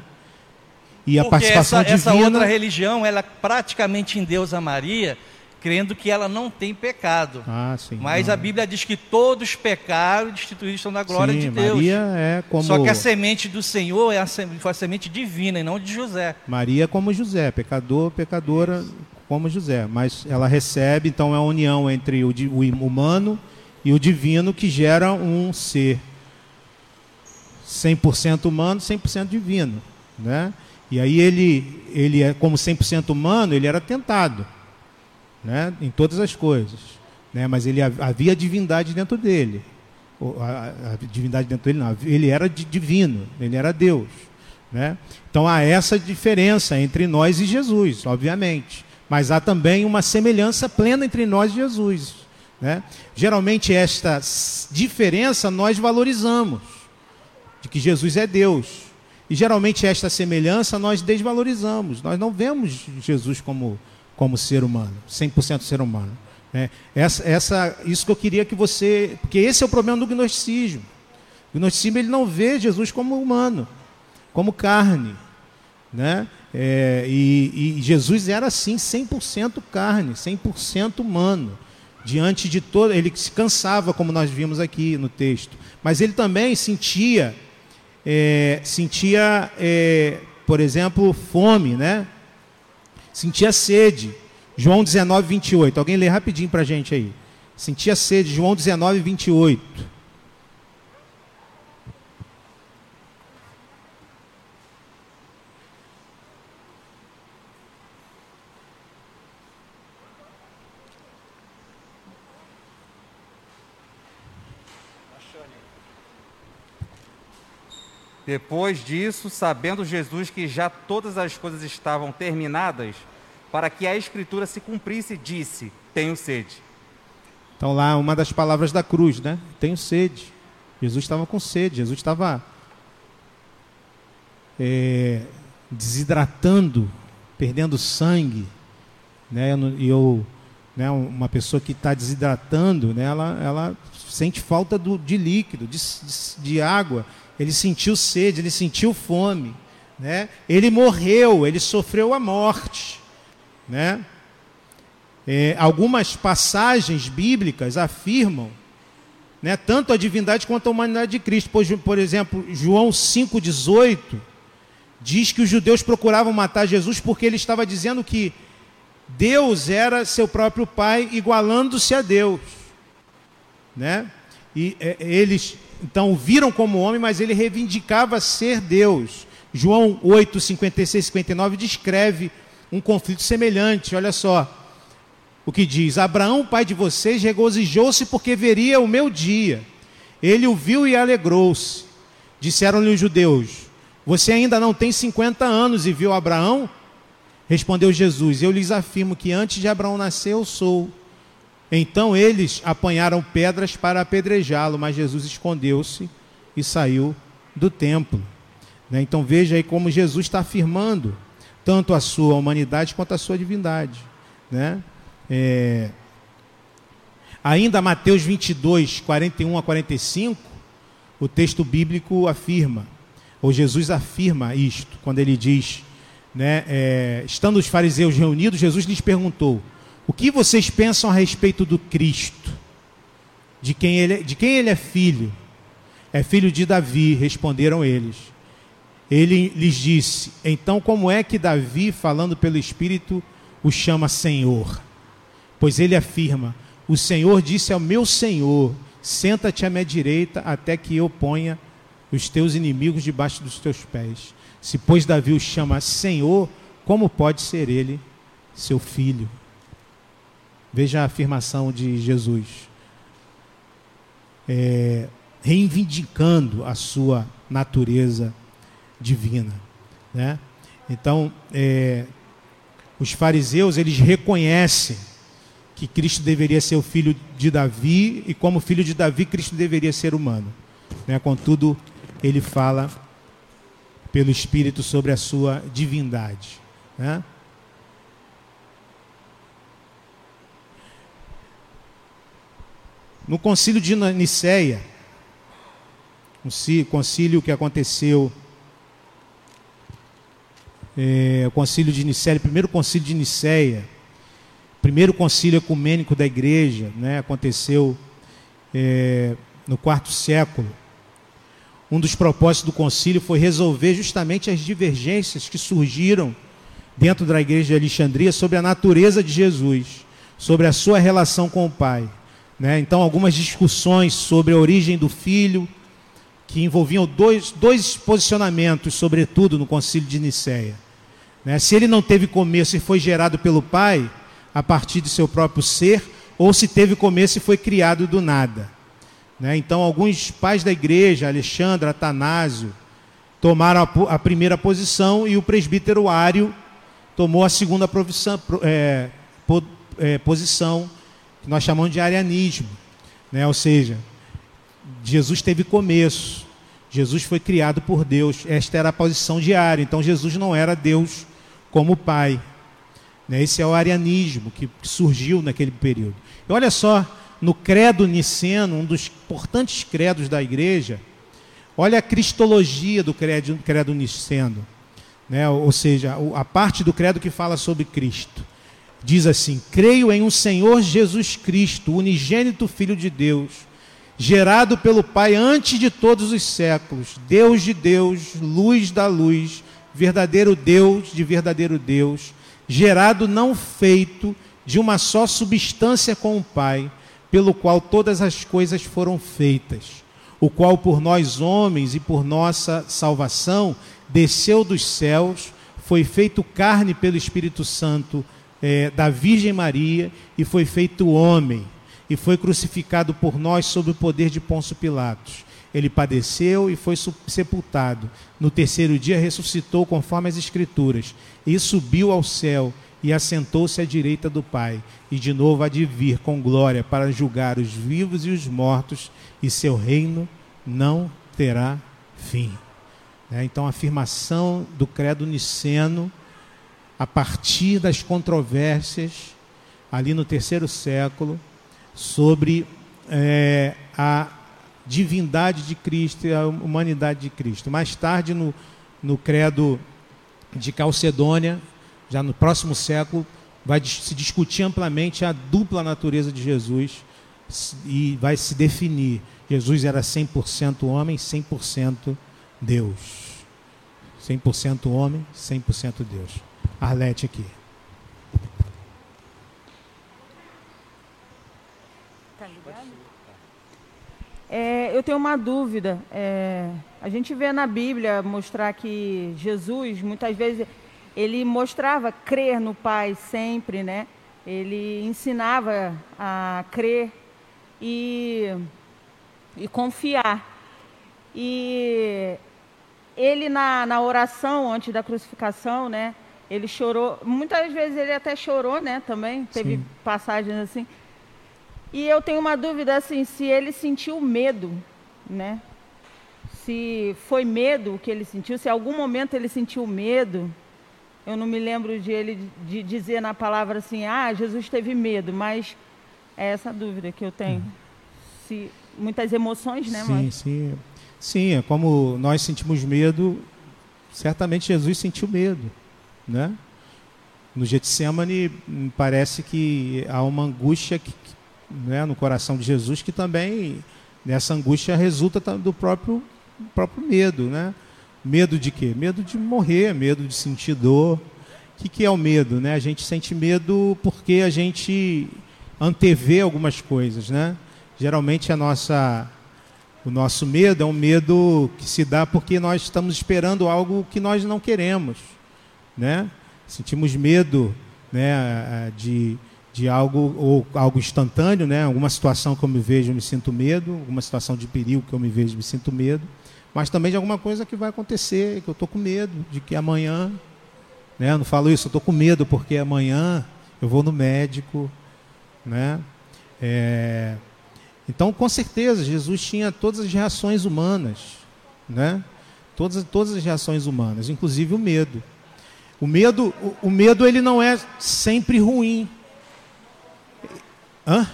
E a Porque participação essa, essa divina... outra religião, ela praticamente endeusa Maria, crendo que ela não tem pecado. Ah, sim. Mas não. a Bíblia diz que todos pecaram e destituídos estão da glória Sim, de Deus. Maria é como... Só que a semente do Senhor é a, sem- foi a semente divina e não de José. Maria é como José, pecador, pecadora como José. Mas ela recebe, então, é a união entre o, o humano e o divino que gera um ser 100% humano, 100% divino. Né? E aí ele, ele é como 100% humano, ele era tentado né? em todas as coisas. Né? Mas ele hav- havia divindade dentro dele. A, a- divindade dentro dele não, ele era di- divino, ele era Deus. Né? Então há essa diferença entre nós e Jesus, obviamente. Mas há também uma semelhança plena entre nós e Jesus. Né? Geralmente esta diferença nós valorizamos, de que Jesus é Deus. E geralmente esta semelhança nós desvalorizamos. Nós não vemos Jesus como, como ser humano, 100% ser humano. né? Essa, essa, isso que eu queria que você. Porque esse é o problema do gnosticismo. O gnosticismo ele não vê Jesus como humano, como carne. Né? É, e, e Jesus era assim, 100% carne, 100% humano. Diante de todo. Ele se cansava, como nós vimos aqui no texto. Mas ele também sentia é, sentia, é, por exemplo, fome, né? Sentia sede. João 19, 28. Alguém lê rapidinho para a gente aí. Sentia sede. João 19, 28. Depois disso, sabendo Jesus que já todas as coisas estavam terminadas, para que a escritura se cumprisse, disse: Tenho sede. Então lá uma das palavras da cruz, né? Tenho sede. Jesus estava com sede. Jesus estava é, desidratando, perdendo sangue, né? E eu, né? Uma pessoa que está desidratando, né? Ela, ela sente falta do, de líquido, de, de, de água. Ele sentiu sede, ele sentiu fome, né? Ele morreu, ele sofreu a morte, né? É, algumas passagens bíblicas afirmam né, tanto a divindade quanto a humanidade de Cristo. Por, por exemplo, João 5,18 diz que os judeus procuravam matar Jesus porque ele estava dizendo que Deus era seu próprio Pai, igualando-se a Deus. Né? E é, eles então viram como homem, mas ele reivindicava ser Deus. João 8, 56 e 59 descreve um conflito semelhante. Olha só o que diz: Abraão, pai de vocês, regozijou-se porque veria o meu dia. Ele o viu e alegrou-se. Disseram-lhe os judeus: Você ainda não tem 50 anos e viu Abraão? Respondeu Jesus: Eu lhes afirmo que antes de Abraão nascer, eu sou. Então eles apanharam pedras para apedrejá-lo, mas Jesus escondeu-se e saiu do templo. Né? Então veja aí como Jesus está afirmando tanto a sua humanidade quanto a sua divindade. Né? É... Ainda Mateus 22, 41 a 45, o texto bíblico afirma, ou Jesus afirma isto, quando ele diz, né, é, estando os fariseus reunidos, Jesus lhes perguntou: o que vocês pensam a respeito do Cristo? De quem ele, de quem ele é filho? É filho de Davi, responderam eles. Ele lhes disse: Então, como é que Davi, falando pelo Espírito, o chama Senhor? Pois ele afirma: O Senhor disse ao meu Senhor: Senta-te à minha direita, até que eu ponha os teus inimigos debaixo dos teus pés. Se, pois, Davi o chama Senhor, como pode ser ele seu filho? Veja a afirmação de Jesus. É, reivindicando a sua natureza divina. Né? Então, é, os fariseus, eles reconhecem que Cristo deveria ser o filho de Davi e como filho de Davi, Cristo deveria ser humano. Né? Contudo, ele fala pelo Espírito sobre a sua divindade. Né? No concílio de Nicéia, um concílio que aconteceu, é, o concílio de Nicéia, primeiro concílio de Nicéia, primeiro concílio ecumênico da igreja, né, aconteceu é, no quarto século. Um dos propósitos do concílio foi resolver justamente as divergências que surgiram dentro da igreja de Alexandria sobre a natureza de Jesus, sobre a sua relação com o Pai. Né? Então, algumas discussões sobre a origem do filho, que envolviam dois, dois posicionamentos, sobretudo no concílio de Nicéia. Né? Se ele não teve começo e foi gerado pelo Pai, a partir de seu próprio ser, ou se teve começo e foi criado do nada. Né? Então, alguns pais da igreja, Alexandre, Atanásio, tomaram a, a primeira posição e o presbítero Ário tomou a segunda é, po, é, posição que nós chamamos de arianismo. Né? Ou seja, Jesus teve começo, Jesus foi criado por Deus, esta era a posição diária, então Jesus não era Deus como Pai. Né? Esse é o arianismo que surgiu naquele período. E olha só, no credo niceno, um dos importantes credos da igreja, olha a cristologia do credo, credo niceno, né? ou seja, a parte do credo que fala sobre Cristo diz assim: Creio em um Senhor Jesus Cristo, unigênito Filho de Deus, gerado pelo Pai antes de todos os séculos, Deus de Deus, luz da luz, verdadeiro Deus de verdadeiro Deus, gerado não feito, de uma só substância com o Pai, pelo qual todas as coisas foram feitas, o qual por nós homens e por nossa salvação desceu dos céus, foi feito carne pelo Espírito Santo é, da Virgem Maria e foi feito homem e foi crucificado por nós sob o poder de Pôncio Pilatos. Ele padeceu e foi sepultado. No terceiro dia ressuscitou conforme as Escrituras e subiu ao céu e assentou-se à direita do Pai. E de novo há de vir com glória para julgar os vivos e os mortos, e seu reino não terá fim. É, então, a afirmação do credo niceno a partir das controvérsias ali no terceiro século sobre é, a divindade de Cristo e a humanidade de Cristo. Mais tarde, no, no credo de Calcedônia, já no próximo século, vai se discutir amplamente a dupla natureza de Jesus e vai se definir. Jesus era 100% homem, 100% Deus. 100% homem, 100% Deus. Arlete aqui. Tá ligado? É, eu tenho uma dúvida. É, a gente vê na Bíblia mostrar que Jesus, muitas vezes, ele mostrava crer no Pai sempre, né? Ele ensinava a crer e, e confiar. E ele na, na oração antes da crucificação, né? Ele chorou, muitas vezes ele até chorou, né? Também teve Sim. passagens assim. E eu tenho uma dúvida assim, se ele sentiu medo, né? Se foi medo que ele sentiu, se em algum momento ele sentiu medo. Eu não me lembro de ele de dizer na palavra assim, ah, Jesus teve medo, mas é essa dúvida que eu tenho. Hum. Se muitas emoções, né, Sim, mas... sim. Sim, é como nós sentimos medo, certamente Jesus sentiu medo, né? No Getsemane parece que há uma angústia que, né, no coração de Jesus que também nessa angústia resulta do próprio próprio medo, né? Medo de quê? Medo de morrer, medo de sentir dor. O que, que é o medo, né? A gente sente medo porque a gente antevê algumas coisas, né? Geralmente a nossa o nosso medo é um medo que se dá porque nós estamos esperando algo que nós não queremos, né? Sentimos medo, né, de, de algo ou algo instantâneo, né? Alguma situação que eu me vejo, eu me sinto medo, alguma situação de perigo que eu me vejo, eu me sinto medo, mas também de alguma coisa que vai acontecer, que eu estou com medo de que amanhã, né? Eu não falo isso, eu estou com medo porque amanhã eu vou no médico, né? É, então, com certeza, Jesus tinha todas as reações humanas, né? Todas, todas as reações humanas, inclusive o medo. O medo, o, o medo ele não é sempre ruim. Hã?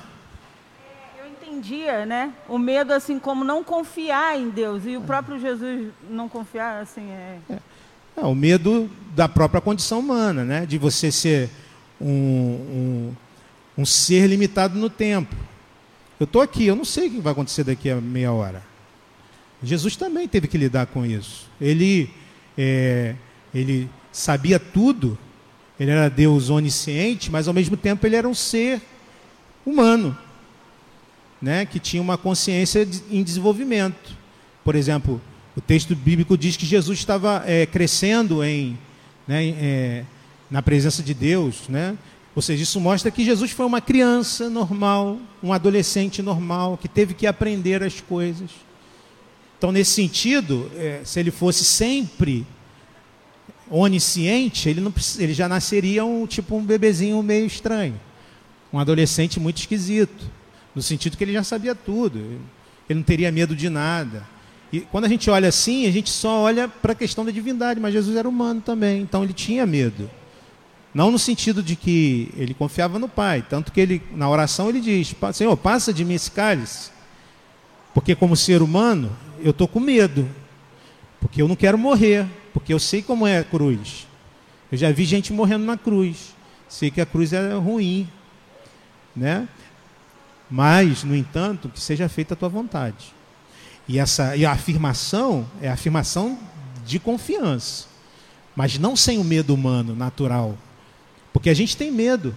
Eu entendia, né? O medo assim como não confiar em Deus e o próprio Jesus não confiar assim é. é. o medo da própria condição humana, né? De você ser um, um, um ser limitado no tempo. Eu estou aqui, eu não sei o que vai acontecer daqui a meia hora. Jesus também teve que lidar com isso. Ele, é, ele sabia tudo, ele era Deus onisciente, mas ao mesmo tempo ele era um ser humano, né, que tinha uma consciência de, em desenvolvimento. Por exemplo, o texto bíblico diz que Jesus estava é, crescendo em, né, é, na presença de Deus, né? Ou seja, isso mostra que Jesus foi uma criança normal, um adolescente normal, que teve que aprender as coisas. Então, nesse sentido, é, se ele fosse sempre onisciente, ele, não, ele já nasceria um, tipo um bebezinho meio estranho. Um adolescente muito esquisito. No sentido que ele já sabia tudo. Ele não teria medo de nada. E quando a gente olha assim, a gente só olha para a questão da divindade, mas Jesus era humano também, então ele tinha medo. Não no sentido de que ele confiava no Pai, tanto que ele na oração ele diz: Senhor, passa de mim esse cálice, porque como ser humano eu estou com medo, porque eu não quero morrer, porque eu sei como é a cruz. Eu já vi gente morrendo na cruz, sei que a cruz é ruim, né? Mas, no entanto, que seja feita a tua vontade. E essa e a afirmação é a afirmação de confiança, mas não sem o medo humano natural porque a gente tem medo.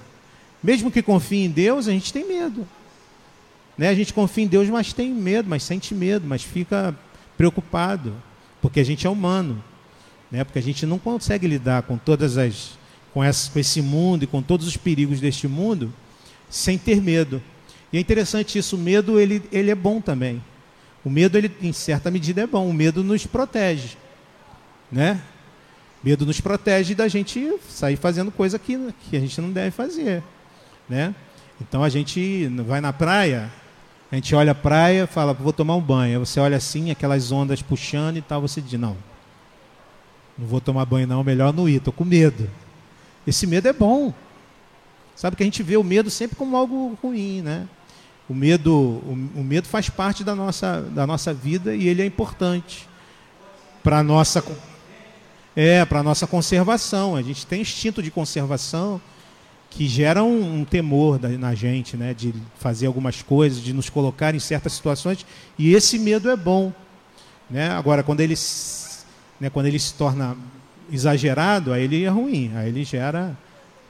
Mesmo que confie em Deus, a gente tem medo. Né? A gente confia em Deus, mas tem medo, mas sente medo, mas fica preocupado, porque a gente é humano, né? Porque a gente não consegue lidar com todas as com, com esse mundo e com todos os perigos deste mundo sem ter medo. E é interessante isso, o medo ele, ele é bom também. O medo ele em certa medida é bom, o medo nos protege, né? Medo nos protege da gente sair fazendo coisa que, que a gente não deve fazer. Né? Então a gente vai na praia, a gente olha a praia, fala, vou tomar um banho. Aí você olha assim, aquelas ondas puxando e tal, você diz, não, não vou tomar banho não, melhor não ir, estou com medo. Esse medo é bom. Sabe que a gente vê o medo sempre como algo ruim, né? O medo, o, o medo faz parte da nossa, da nossa vida e ele é importante para nossa é, para nossa conservação. A gente tem instinto de conservação que geram um, um temor da, na gente, né? De fazer algumas coisas, de nos colocar em certas situações. E esse medo é bom. Né? Agora, quando ele, né, quando ele se torna exagerado, aí ele é ruim. Aí ele gera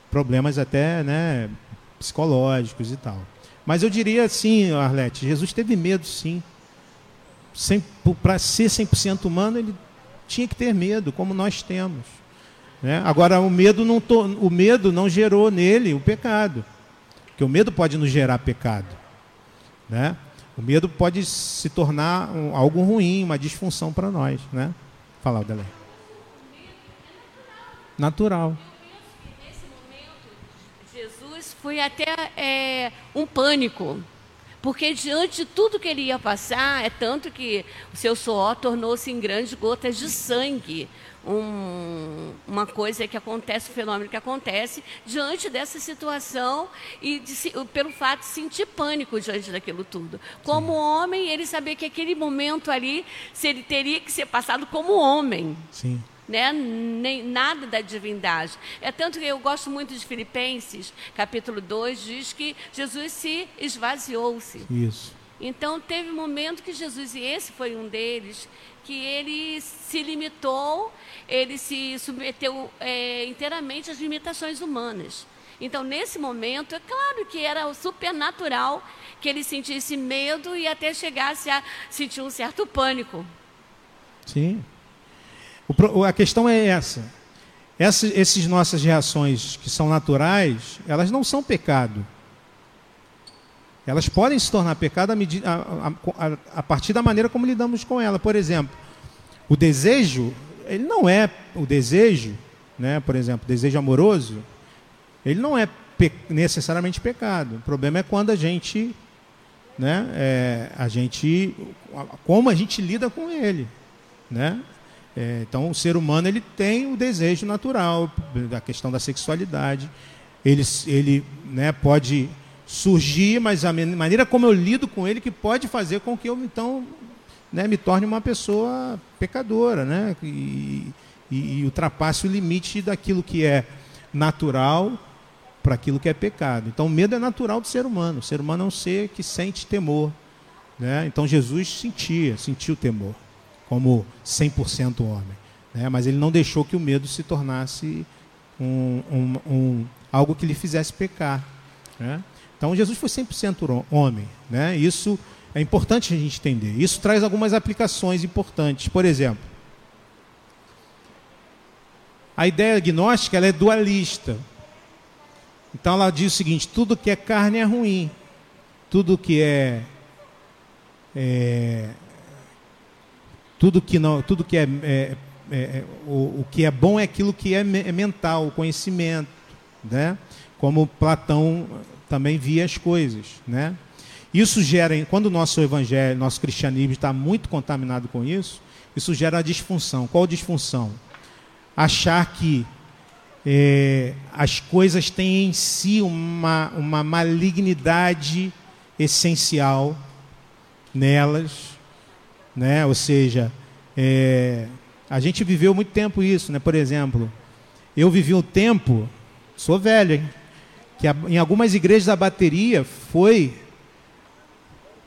problemas até né, psicológicos e tal. Mas eu diria assim, Arlete, Jesus teve medo sim. Para ser 100% humano, ele tinha que ter medo, como nós temos. Né? Agora, o medo, não to... o medo não gerou nele o pecado. Porque o medo pode nos gerar pecado. Né? O medo pode se tornar algo ruim, uma disfunção para nós. Né? Fala, Adelé. Natural. Jesus foi até é, um pânico. Porque diante de tudo que ele ia passar, é tanto que o seu suor tornou-se em grandes gotas de sangue. Um, uma coisa que acontece, um fenômeno que acontece diante dessa situação e de, pelo fato de sentir pânico diante daquilo tudo. Como Sim. homem, ele sabia que aquele momento ali, se ele teria que ser passado como homem. Sim né? Nem, nada da divindade. É tanto que eu gosto muito de Filipenses, capítulo 2, diz que Jesus se esvaziou-se. Isso. Então teve um momento que Jesus, e esse foi um deles, que ele se limitou, ele se submeteu é, inteiramente às limitações humanas. Então, nesse momento, é claro que era supernatural que ele sentisse medo e até chegasse a sentir um certo pânico. Sim. O, a questão é essa. Essas esses nossas reações que são naturais, elas não são pecado. Elas podem se tornar pecado a, a, a, a, partir da maneira como lidamos com ela. Por exemplo, o desejo, ele não é o desejo, né? por exemplo, desejo amoroso, ele não é pe necessariamente pecado. O problema é quando a gente, né, é, a gente, como a gente lida com ele, né? É, então, o ser humano ele tem o desejo natural da questão da sexualidade. Ele, ele né, pode surgir, mas a maneira como eu lido com ele que pode fazer com que eu então né, me torne uma pessoa pecadora, né, e, e, e ultrapasse o limite daquilo que é natural para aquilo que é pecado. Então, o medo é natural do ser humano. O ser humano é um ser que sente temor. Né? Então, Jesus sentia, sentiu temor como 100% homem. Né? Mas ele não deixou que o medo se tornasse um, um, um algo que lhe fizesse pecar. Né? Então Jesus foi 100% homem. Né? Isso é importante a gente entender. Isso traz algumas aplicações importantes. Por exemplo, a ideia gnóstica é dualista. Então ela diz o seguinte: tudo que é carne é ruim, tudo que é, é tudo que, não, tudo que é, é, é, é o, o, que é bom é aquilo que é, é mental, o conhecimento, né? Como Platão também via as coisas, né? Isso gera, quando o nosso evangelho, nosso cristianismo está muito contaminado com isso, isso gera a disfunção. Qual disfunção? Achar que é, as coisas têm em si uma, uma malignidade essencial nelas, né? Ou seja, é, a gente viveu muito tempo isso, né? Por exemplo, eu vivi um tempo, sou velho, hein? Que em algumas igrejas a bateria foi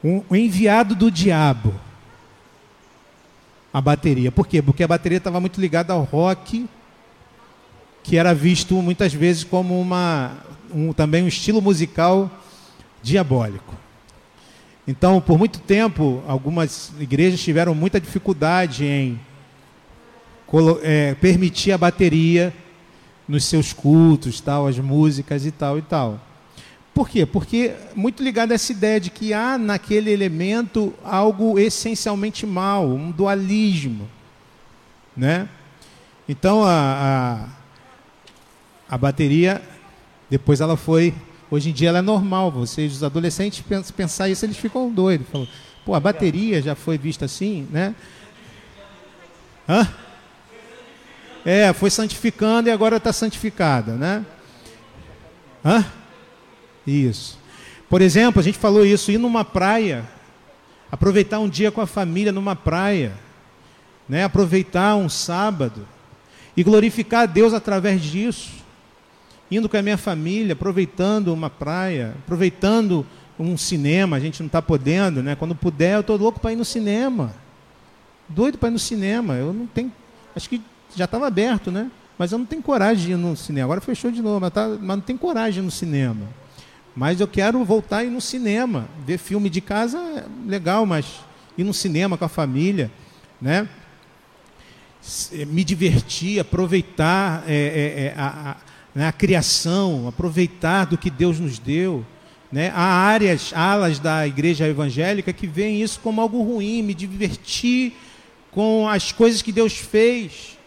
um, enviado do diabo. A bateria. Por quê? Porque a bateria estava muito ligada ao rock, que era visto muitas vezes como uma, um, também um estilo musical diabólico. Então, por muito tempo, algumas igrejas tiveram muita dificuldade em é, permitir a bateria nos seus cultos, tal, as músicas e tal e tal. Por quê? Porque muito ligado a essa ideia de que há naquele elemento algo essencialmente mal, um dualismo, né? Então a, a, a bateria depois ela foi Hoje em dia ela é normal, vocês, os adolescentes, pensar isso, eles ficam doidos. Falam, pô, a bateria já foi vista assim, né? Hã? É, foi santificando e agora está santificada, né? Hã? Isso. Por exemplo, a gente falou isso, ir numa praia, aproveitar um dia com a família numa praia, né? aproveitar um sábado e glorificar a Deus através disso. indo com a minha família, aproveitando uma praia, aproveitando um cinema, a gente não está podendo, né? Quando puder, eu estou louco para ir no cinema. Doido para ir no cinema. Eu não tenho. Acho que já estava aberto, né? Mas eu não tenho coragem de ir no cinema. Agora fechou de novo, mas, tá, mas não tenho coragem no cinema. Mas eu quero voltar a ir no cinema. Ver filme de casa é legal, mas ir no cinema com a família, né? Me divertir, aproveitar é, é, a, a, né, a criação, aproveitar do que Deus nos deu. Né? Há áreas, alas da igreja evangélica que veem isso como algo ruim, me divertir com as coisas que Deus fez.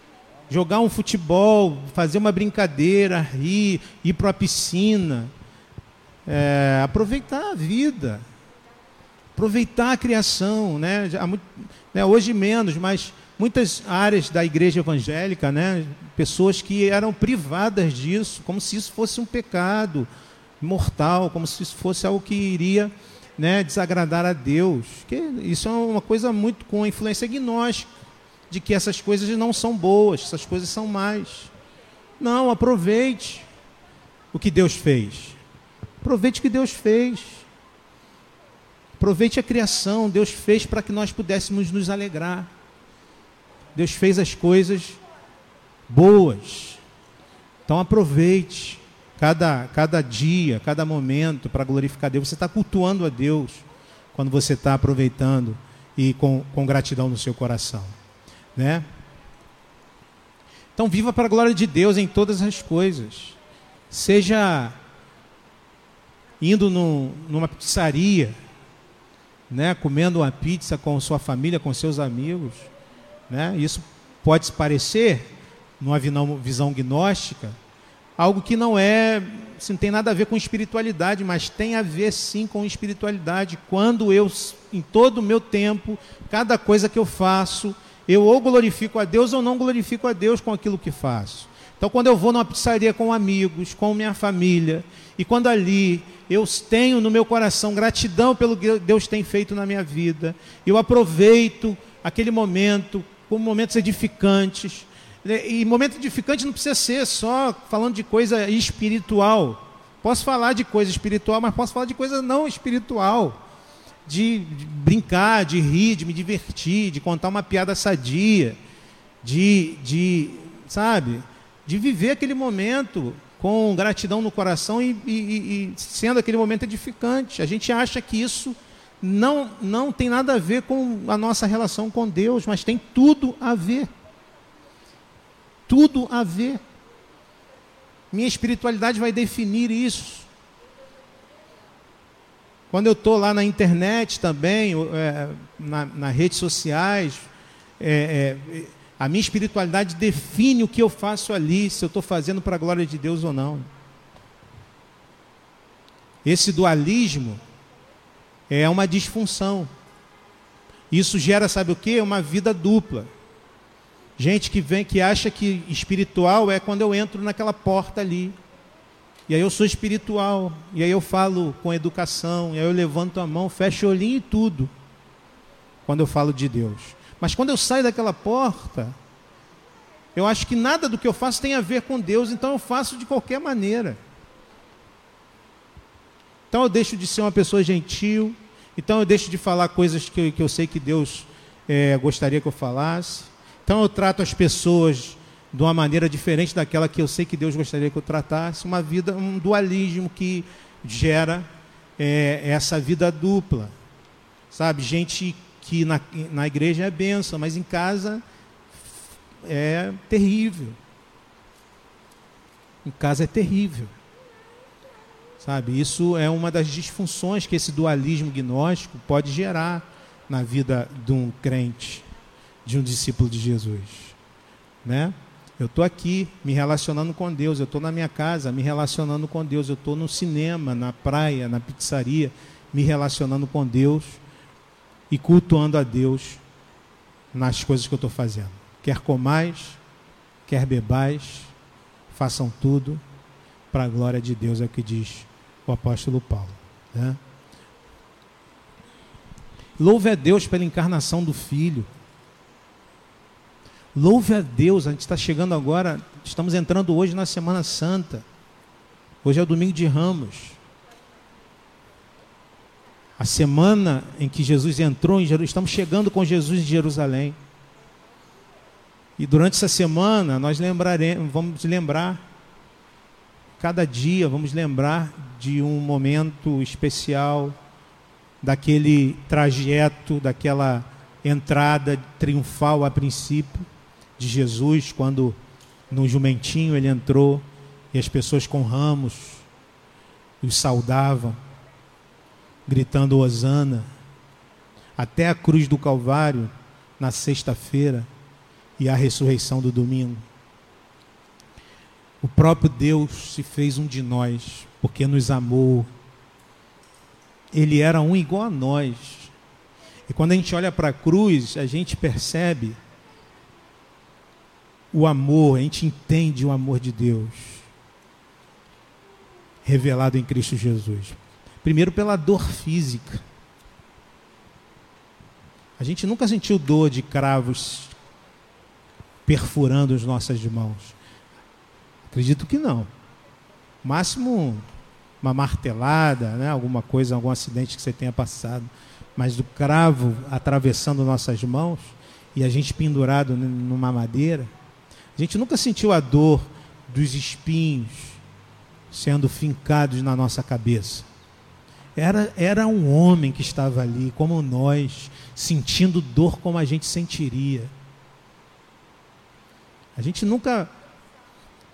Jogar um futebol, fazer uma brincadeira, rir, ir para a piscina. É, aproveitar a vida. Aproveitar a criação. Né? Muito, né? Hoje menos, mas muitas áreas da igreja evangélica, né? pessoas que eram privadas disso, como se isso fosse um pecado mortal, como se isso fosse algo que iria né, desagradar a Deus. Que isso é uma coisa muito com influência gnóstica, de que essas coisas não são boas, essas coisas são mais. Não, aproveite o que Deus fez. Aproveite o que Deus fez. Aproveite a criação. Deus fez para que nós pudéssemos nos alegrar. Deus fez as coisas boas. Então aproveite cada, cada dia, cada momento para glorificar Deus. Você está cultuando a Deus quando você está aproveitando e com, com gratidão no seu coração. Né? Então viva para a glória de Deus em todas as coisas. Seja indo numa pizzaria, né, comendo uma pizza com sua família, com seus amigos. Né? Isso pode se parecer, numa visão gnóstica, algo que não é, assim, não tem nada a ver com espiritualidade, mas tem a ver sim com espiritualidade. Quando eu, em todo o meu tempo, cada coisa que eu faço, eu ou glorifico a Deus ou não glorifico a Deus com aquilo que faço. Então, quando eu vou numa pizzaria com amigos, com minha família, e quando ali eu tenho no meu coração gratidão pelo que Deus tem feito na minha vida, eu aproveito aquele momento como momentos edificantes, né, e momento edificante não precisa ser só falando de coisa espiritual. Posso falar de coisa espiritual, mas posso falar de coisa não espiritual. De, brincar, de rir, de me divertir, de contar uma piada sadia, de, de sabe, de viver aquele momento com gratidão no coração e, e, e, sendo aquele momento edificante. A gente acha que isso não, não tem nada a ver com a nossa relação com Deus, mas tem tudo a ver tudo a ver. Minha espiritualidade vai definir isso. Quando eu estou lá na internet também, é, na, nas redes sociais, é, é, a minha espiritualidade define o que eu faço ali, se eu estou fazendo para a glória de Deus ou não. Esse dualismo é uma disfunção. Isso gera, sabe o que? Uma vida dupla. Gente que vem que acha que espiritual é quando eu entro naquela porta ali. E aí eu sou espiritual. E aí eu falo com educação. E aí eu levanto a mão, fecho o olhinho e tudo. Quando eu falo de Deus. Mas quando eu saio daquela porta, eu acho que nada do que eu faço tem a ver com Deus, então eu faço de qualquer maneira. Então eu deixo de ser uma pessoa gentil, então eu deixo de falar coisas que eu, que eu sei que Deus é, gostaria que eu falasse. Então eu trato as pessoas de uma maneira diferente daquela que eu sei que Deus gostaria que eu tratasse, uma vida, um dualismo que gera é, essa vida dupla. Sabe, gente que na, na igreja é benção, mas em casa é terrível. Em casa é terrível. Sabe, isso é uma das disfunções que esse dualismo gnóstico pode gerar na vida de um crente de um discípulo de Jesus, né? Eu estou aqui me relacionando com Deus, eu estou na minha casa me relacionando com Deus, eu estou no cinema, na praia, na pizzaria, me relacionando com Deus e cultuando a Deus nas coisas que eu estou fazendo. Quer comais, quer bebais, façam tudo para a glória de Deus, é o que diz o apóstolo Paulo. Né? Louve a Deus pela encarnação do Filho. Louve a Deus, a gente está chegando agora, estamos entrando hoje na Semana Santa. Hoje é o domingo de Ramos. A semana em que Jesus entrou em Jerusalém, estamos chegando com Jesus em Jerusalém. E durante essa semana nós lembraremos, vamos lembrar, cada dia vamos lembrar de um momento especial, daquele trajeto, daquela entrada triunfal a princípio de Jesus, quando no jumentinho ele entrou e as pessoas com ramos os saudavam, gritando Hosana, até a cruz do Calvário, na sexta-feira, e a ressurreição do domingo. O próprio Deus se fez um de nós, porque nos amou. Ele era um igual a nós. E quando a gente olha para a cruz, a gente percebe o amor, a gente entende o amor de Deus revelado em Cristo Jesus. Primeiro, pela dor física. A gente nunca sentiu dor de cravos perfurando as nossas mãos? Acredito que não. Máximo uma martelada, né? alguma coisa, algum acidente que você tenha passado. Mas do cravo atravessando nossas mãos e a gente pendurado numa madeira, a gente nunca sentiu a dor dos espinhos sendo fincados na nossa cabeça. Era, era um homem que estava ali, como nós, sentindo dor como a gente sentiria. A gente nunca,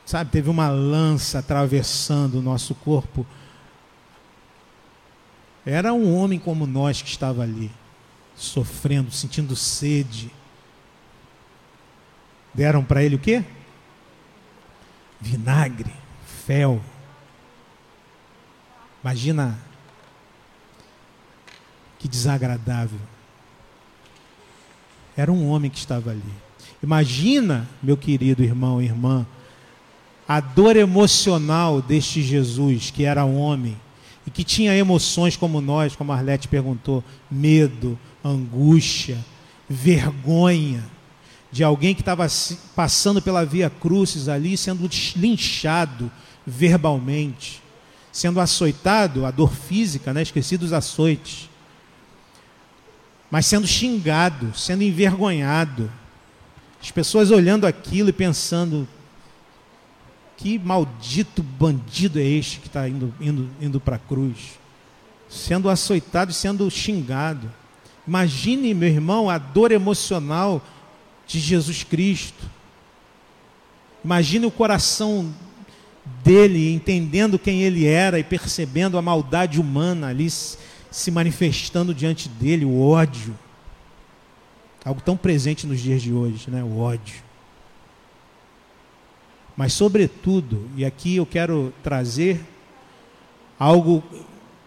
sabe, teve uma lança atravessando o nosso corpo. Era um homem como nós que estava ali, sofrendo, sentindo sede. Deram para ele o quê? Vinagre, fel. Imagina que desagradável. Era um homem que estava ali. Imagina, meu querido irmão e irmã, a dor emocional deste Jesus, que era homem e que tinha emoções como nós, como Arlete perguntou: medo, angústia, vergonha de alguém que estava passando pela via crucis ali, sendo linchado verbalmente, sendo açoitado, a dor física, né? esqueci dos açoites, mas sendo xingado, sendo envergonhado as pessoas olhando aquilo e pensando: que maldito bandido é este que está indo, indo, indo para a cruz, sendo açoitado e sendo xingado. Imagine, meu irmão, a dor emocional de Jesus Cristo. Imagine o coração dele entendendo quem ele era e percebendo a maldade humana ali se manifestando diante dele, o ódio. Algo tão presente nos dias de hoje, né? O ódio. Mas, sobretudo, e aqui eu quero trazer algo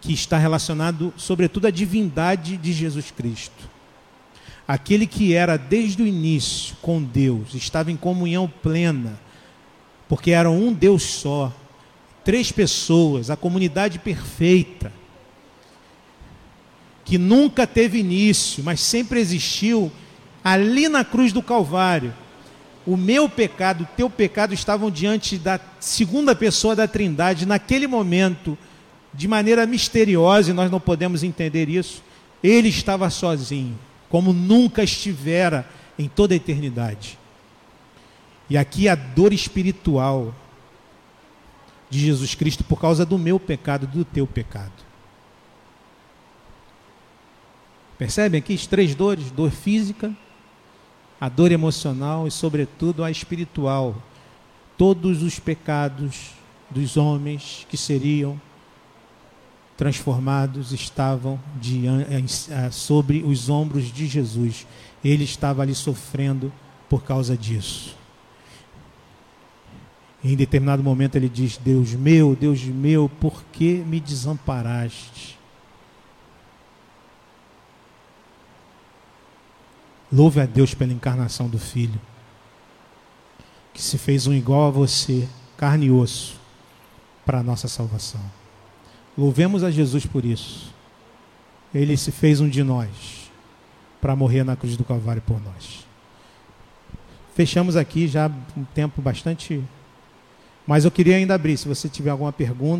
que está relacionado, sobretudo, à divindade de Jesus Cristo. Aquele que era desde o início com Deus, estava em comunhão plena, porque era um Deus só, três pessoas, a comunidade perfeita, que nunca teve início, mas sempre existiu ali na cruz do Calvário, o meu pecado, o teu pecado estavam diante da segunda pessoa da Trindade, naquele momento, de maneira misteriosa, e nós não podemos entender isso. Ele estava sozinho, como nunca estivera em toda a eternidade. E aqui a dor espiritual de Jesus Cristo por causa do meu pecado, do teu pecado. Percebem aqui as três dores: dor física, a dor emocional e, sobretudo, a espiritual. Todos os pecados dos homens que seriam transformados estavam sobre os ombros de Jesus. Ele estava ali sofrendo por causa disso. em determinado momento ele diz: Deus meu, Deus meu, por que me desamparaste? Louve a Deus pela encarnação do Filho, que se fez um igual a você, carne e osso, para a nossa salvação. Louvemos a Jesus por isso. Ele se fez um de nós, para morrer na cruz do Calvário por nós. Fechamos aqui já um tempo bastante Mas eu queria ainda abrir, se você tiver alguma pergunta.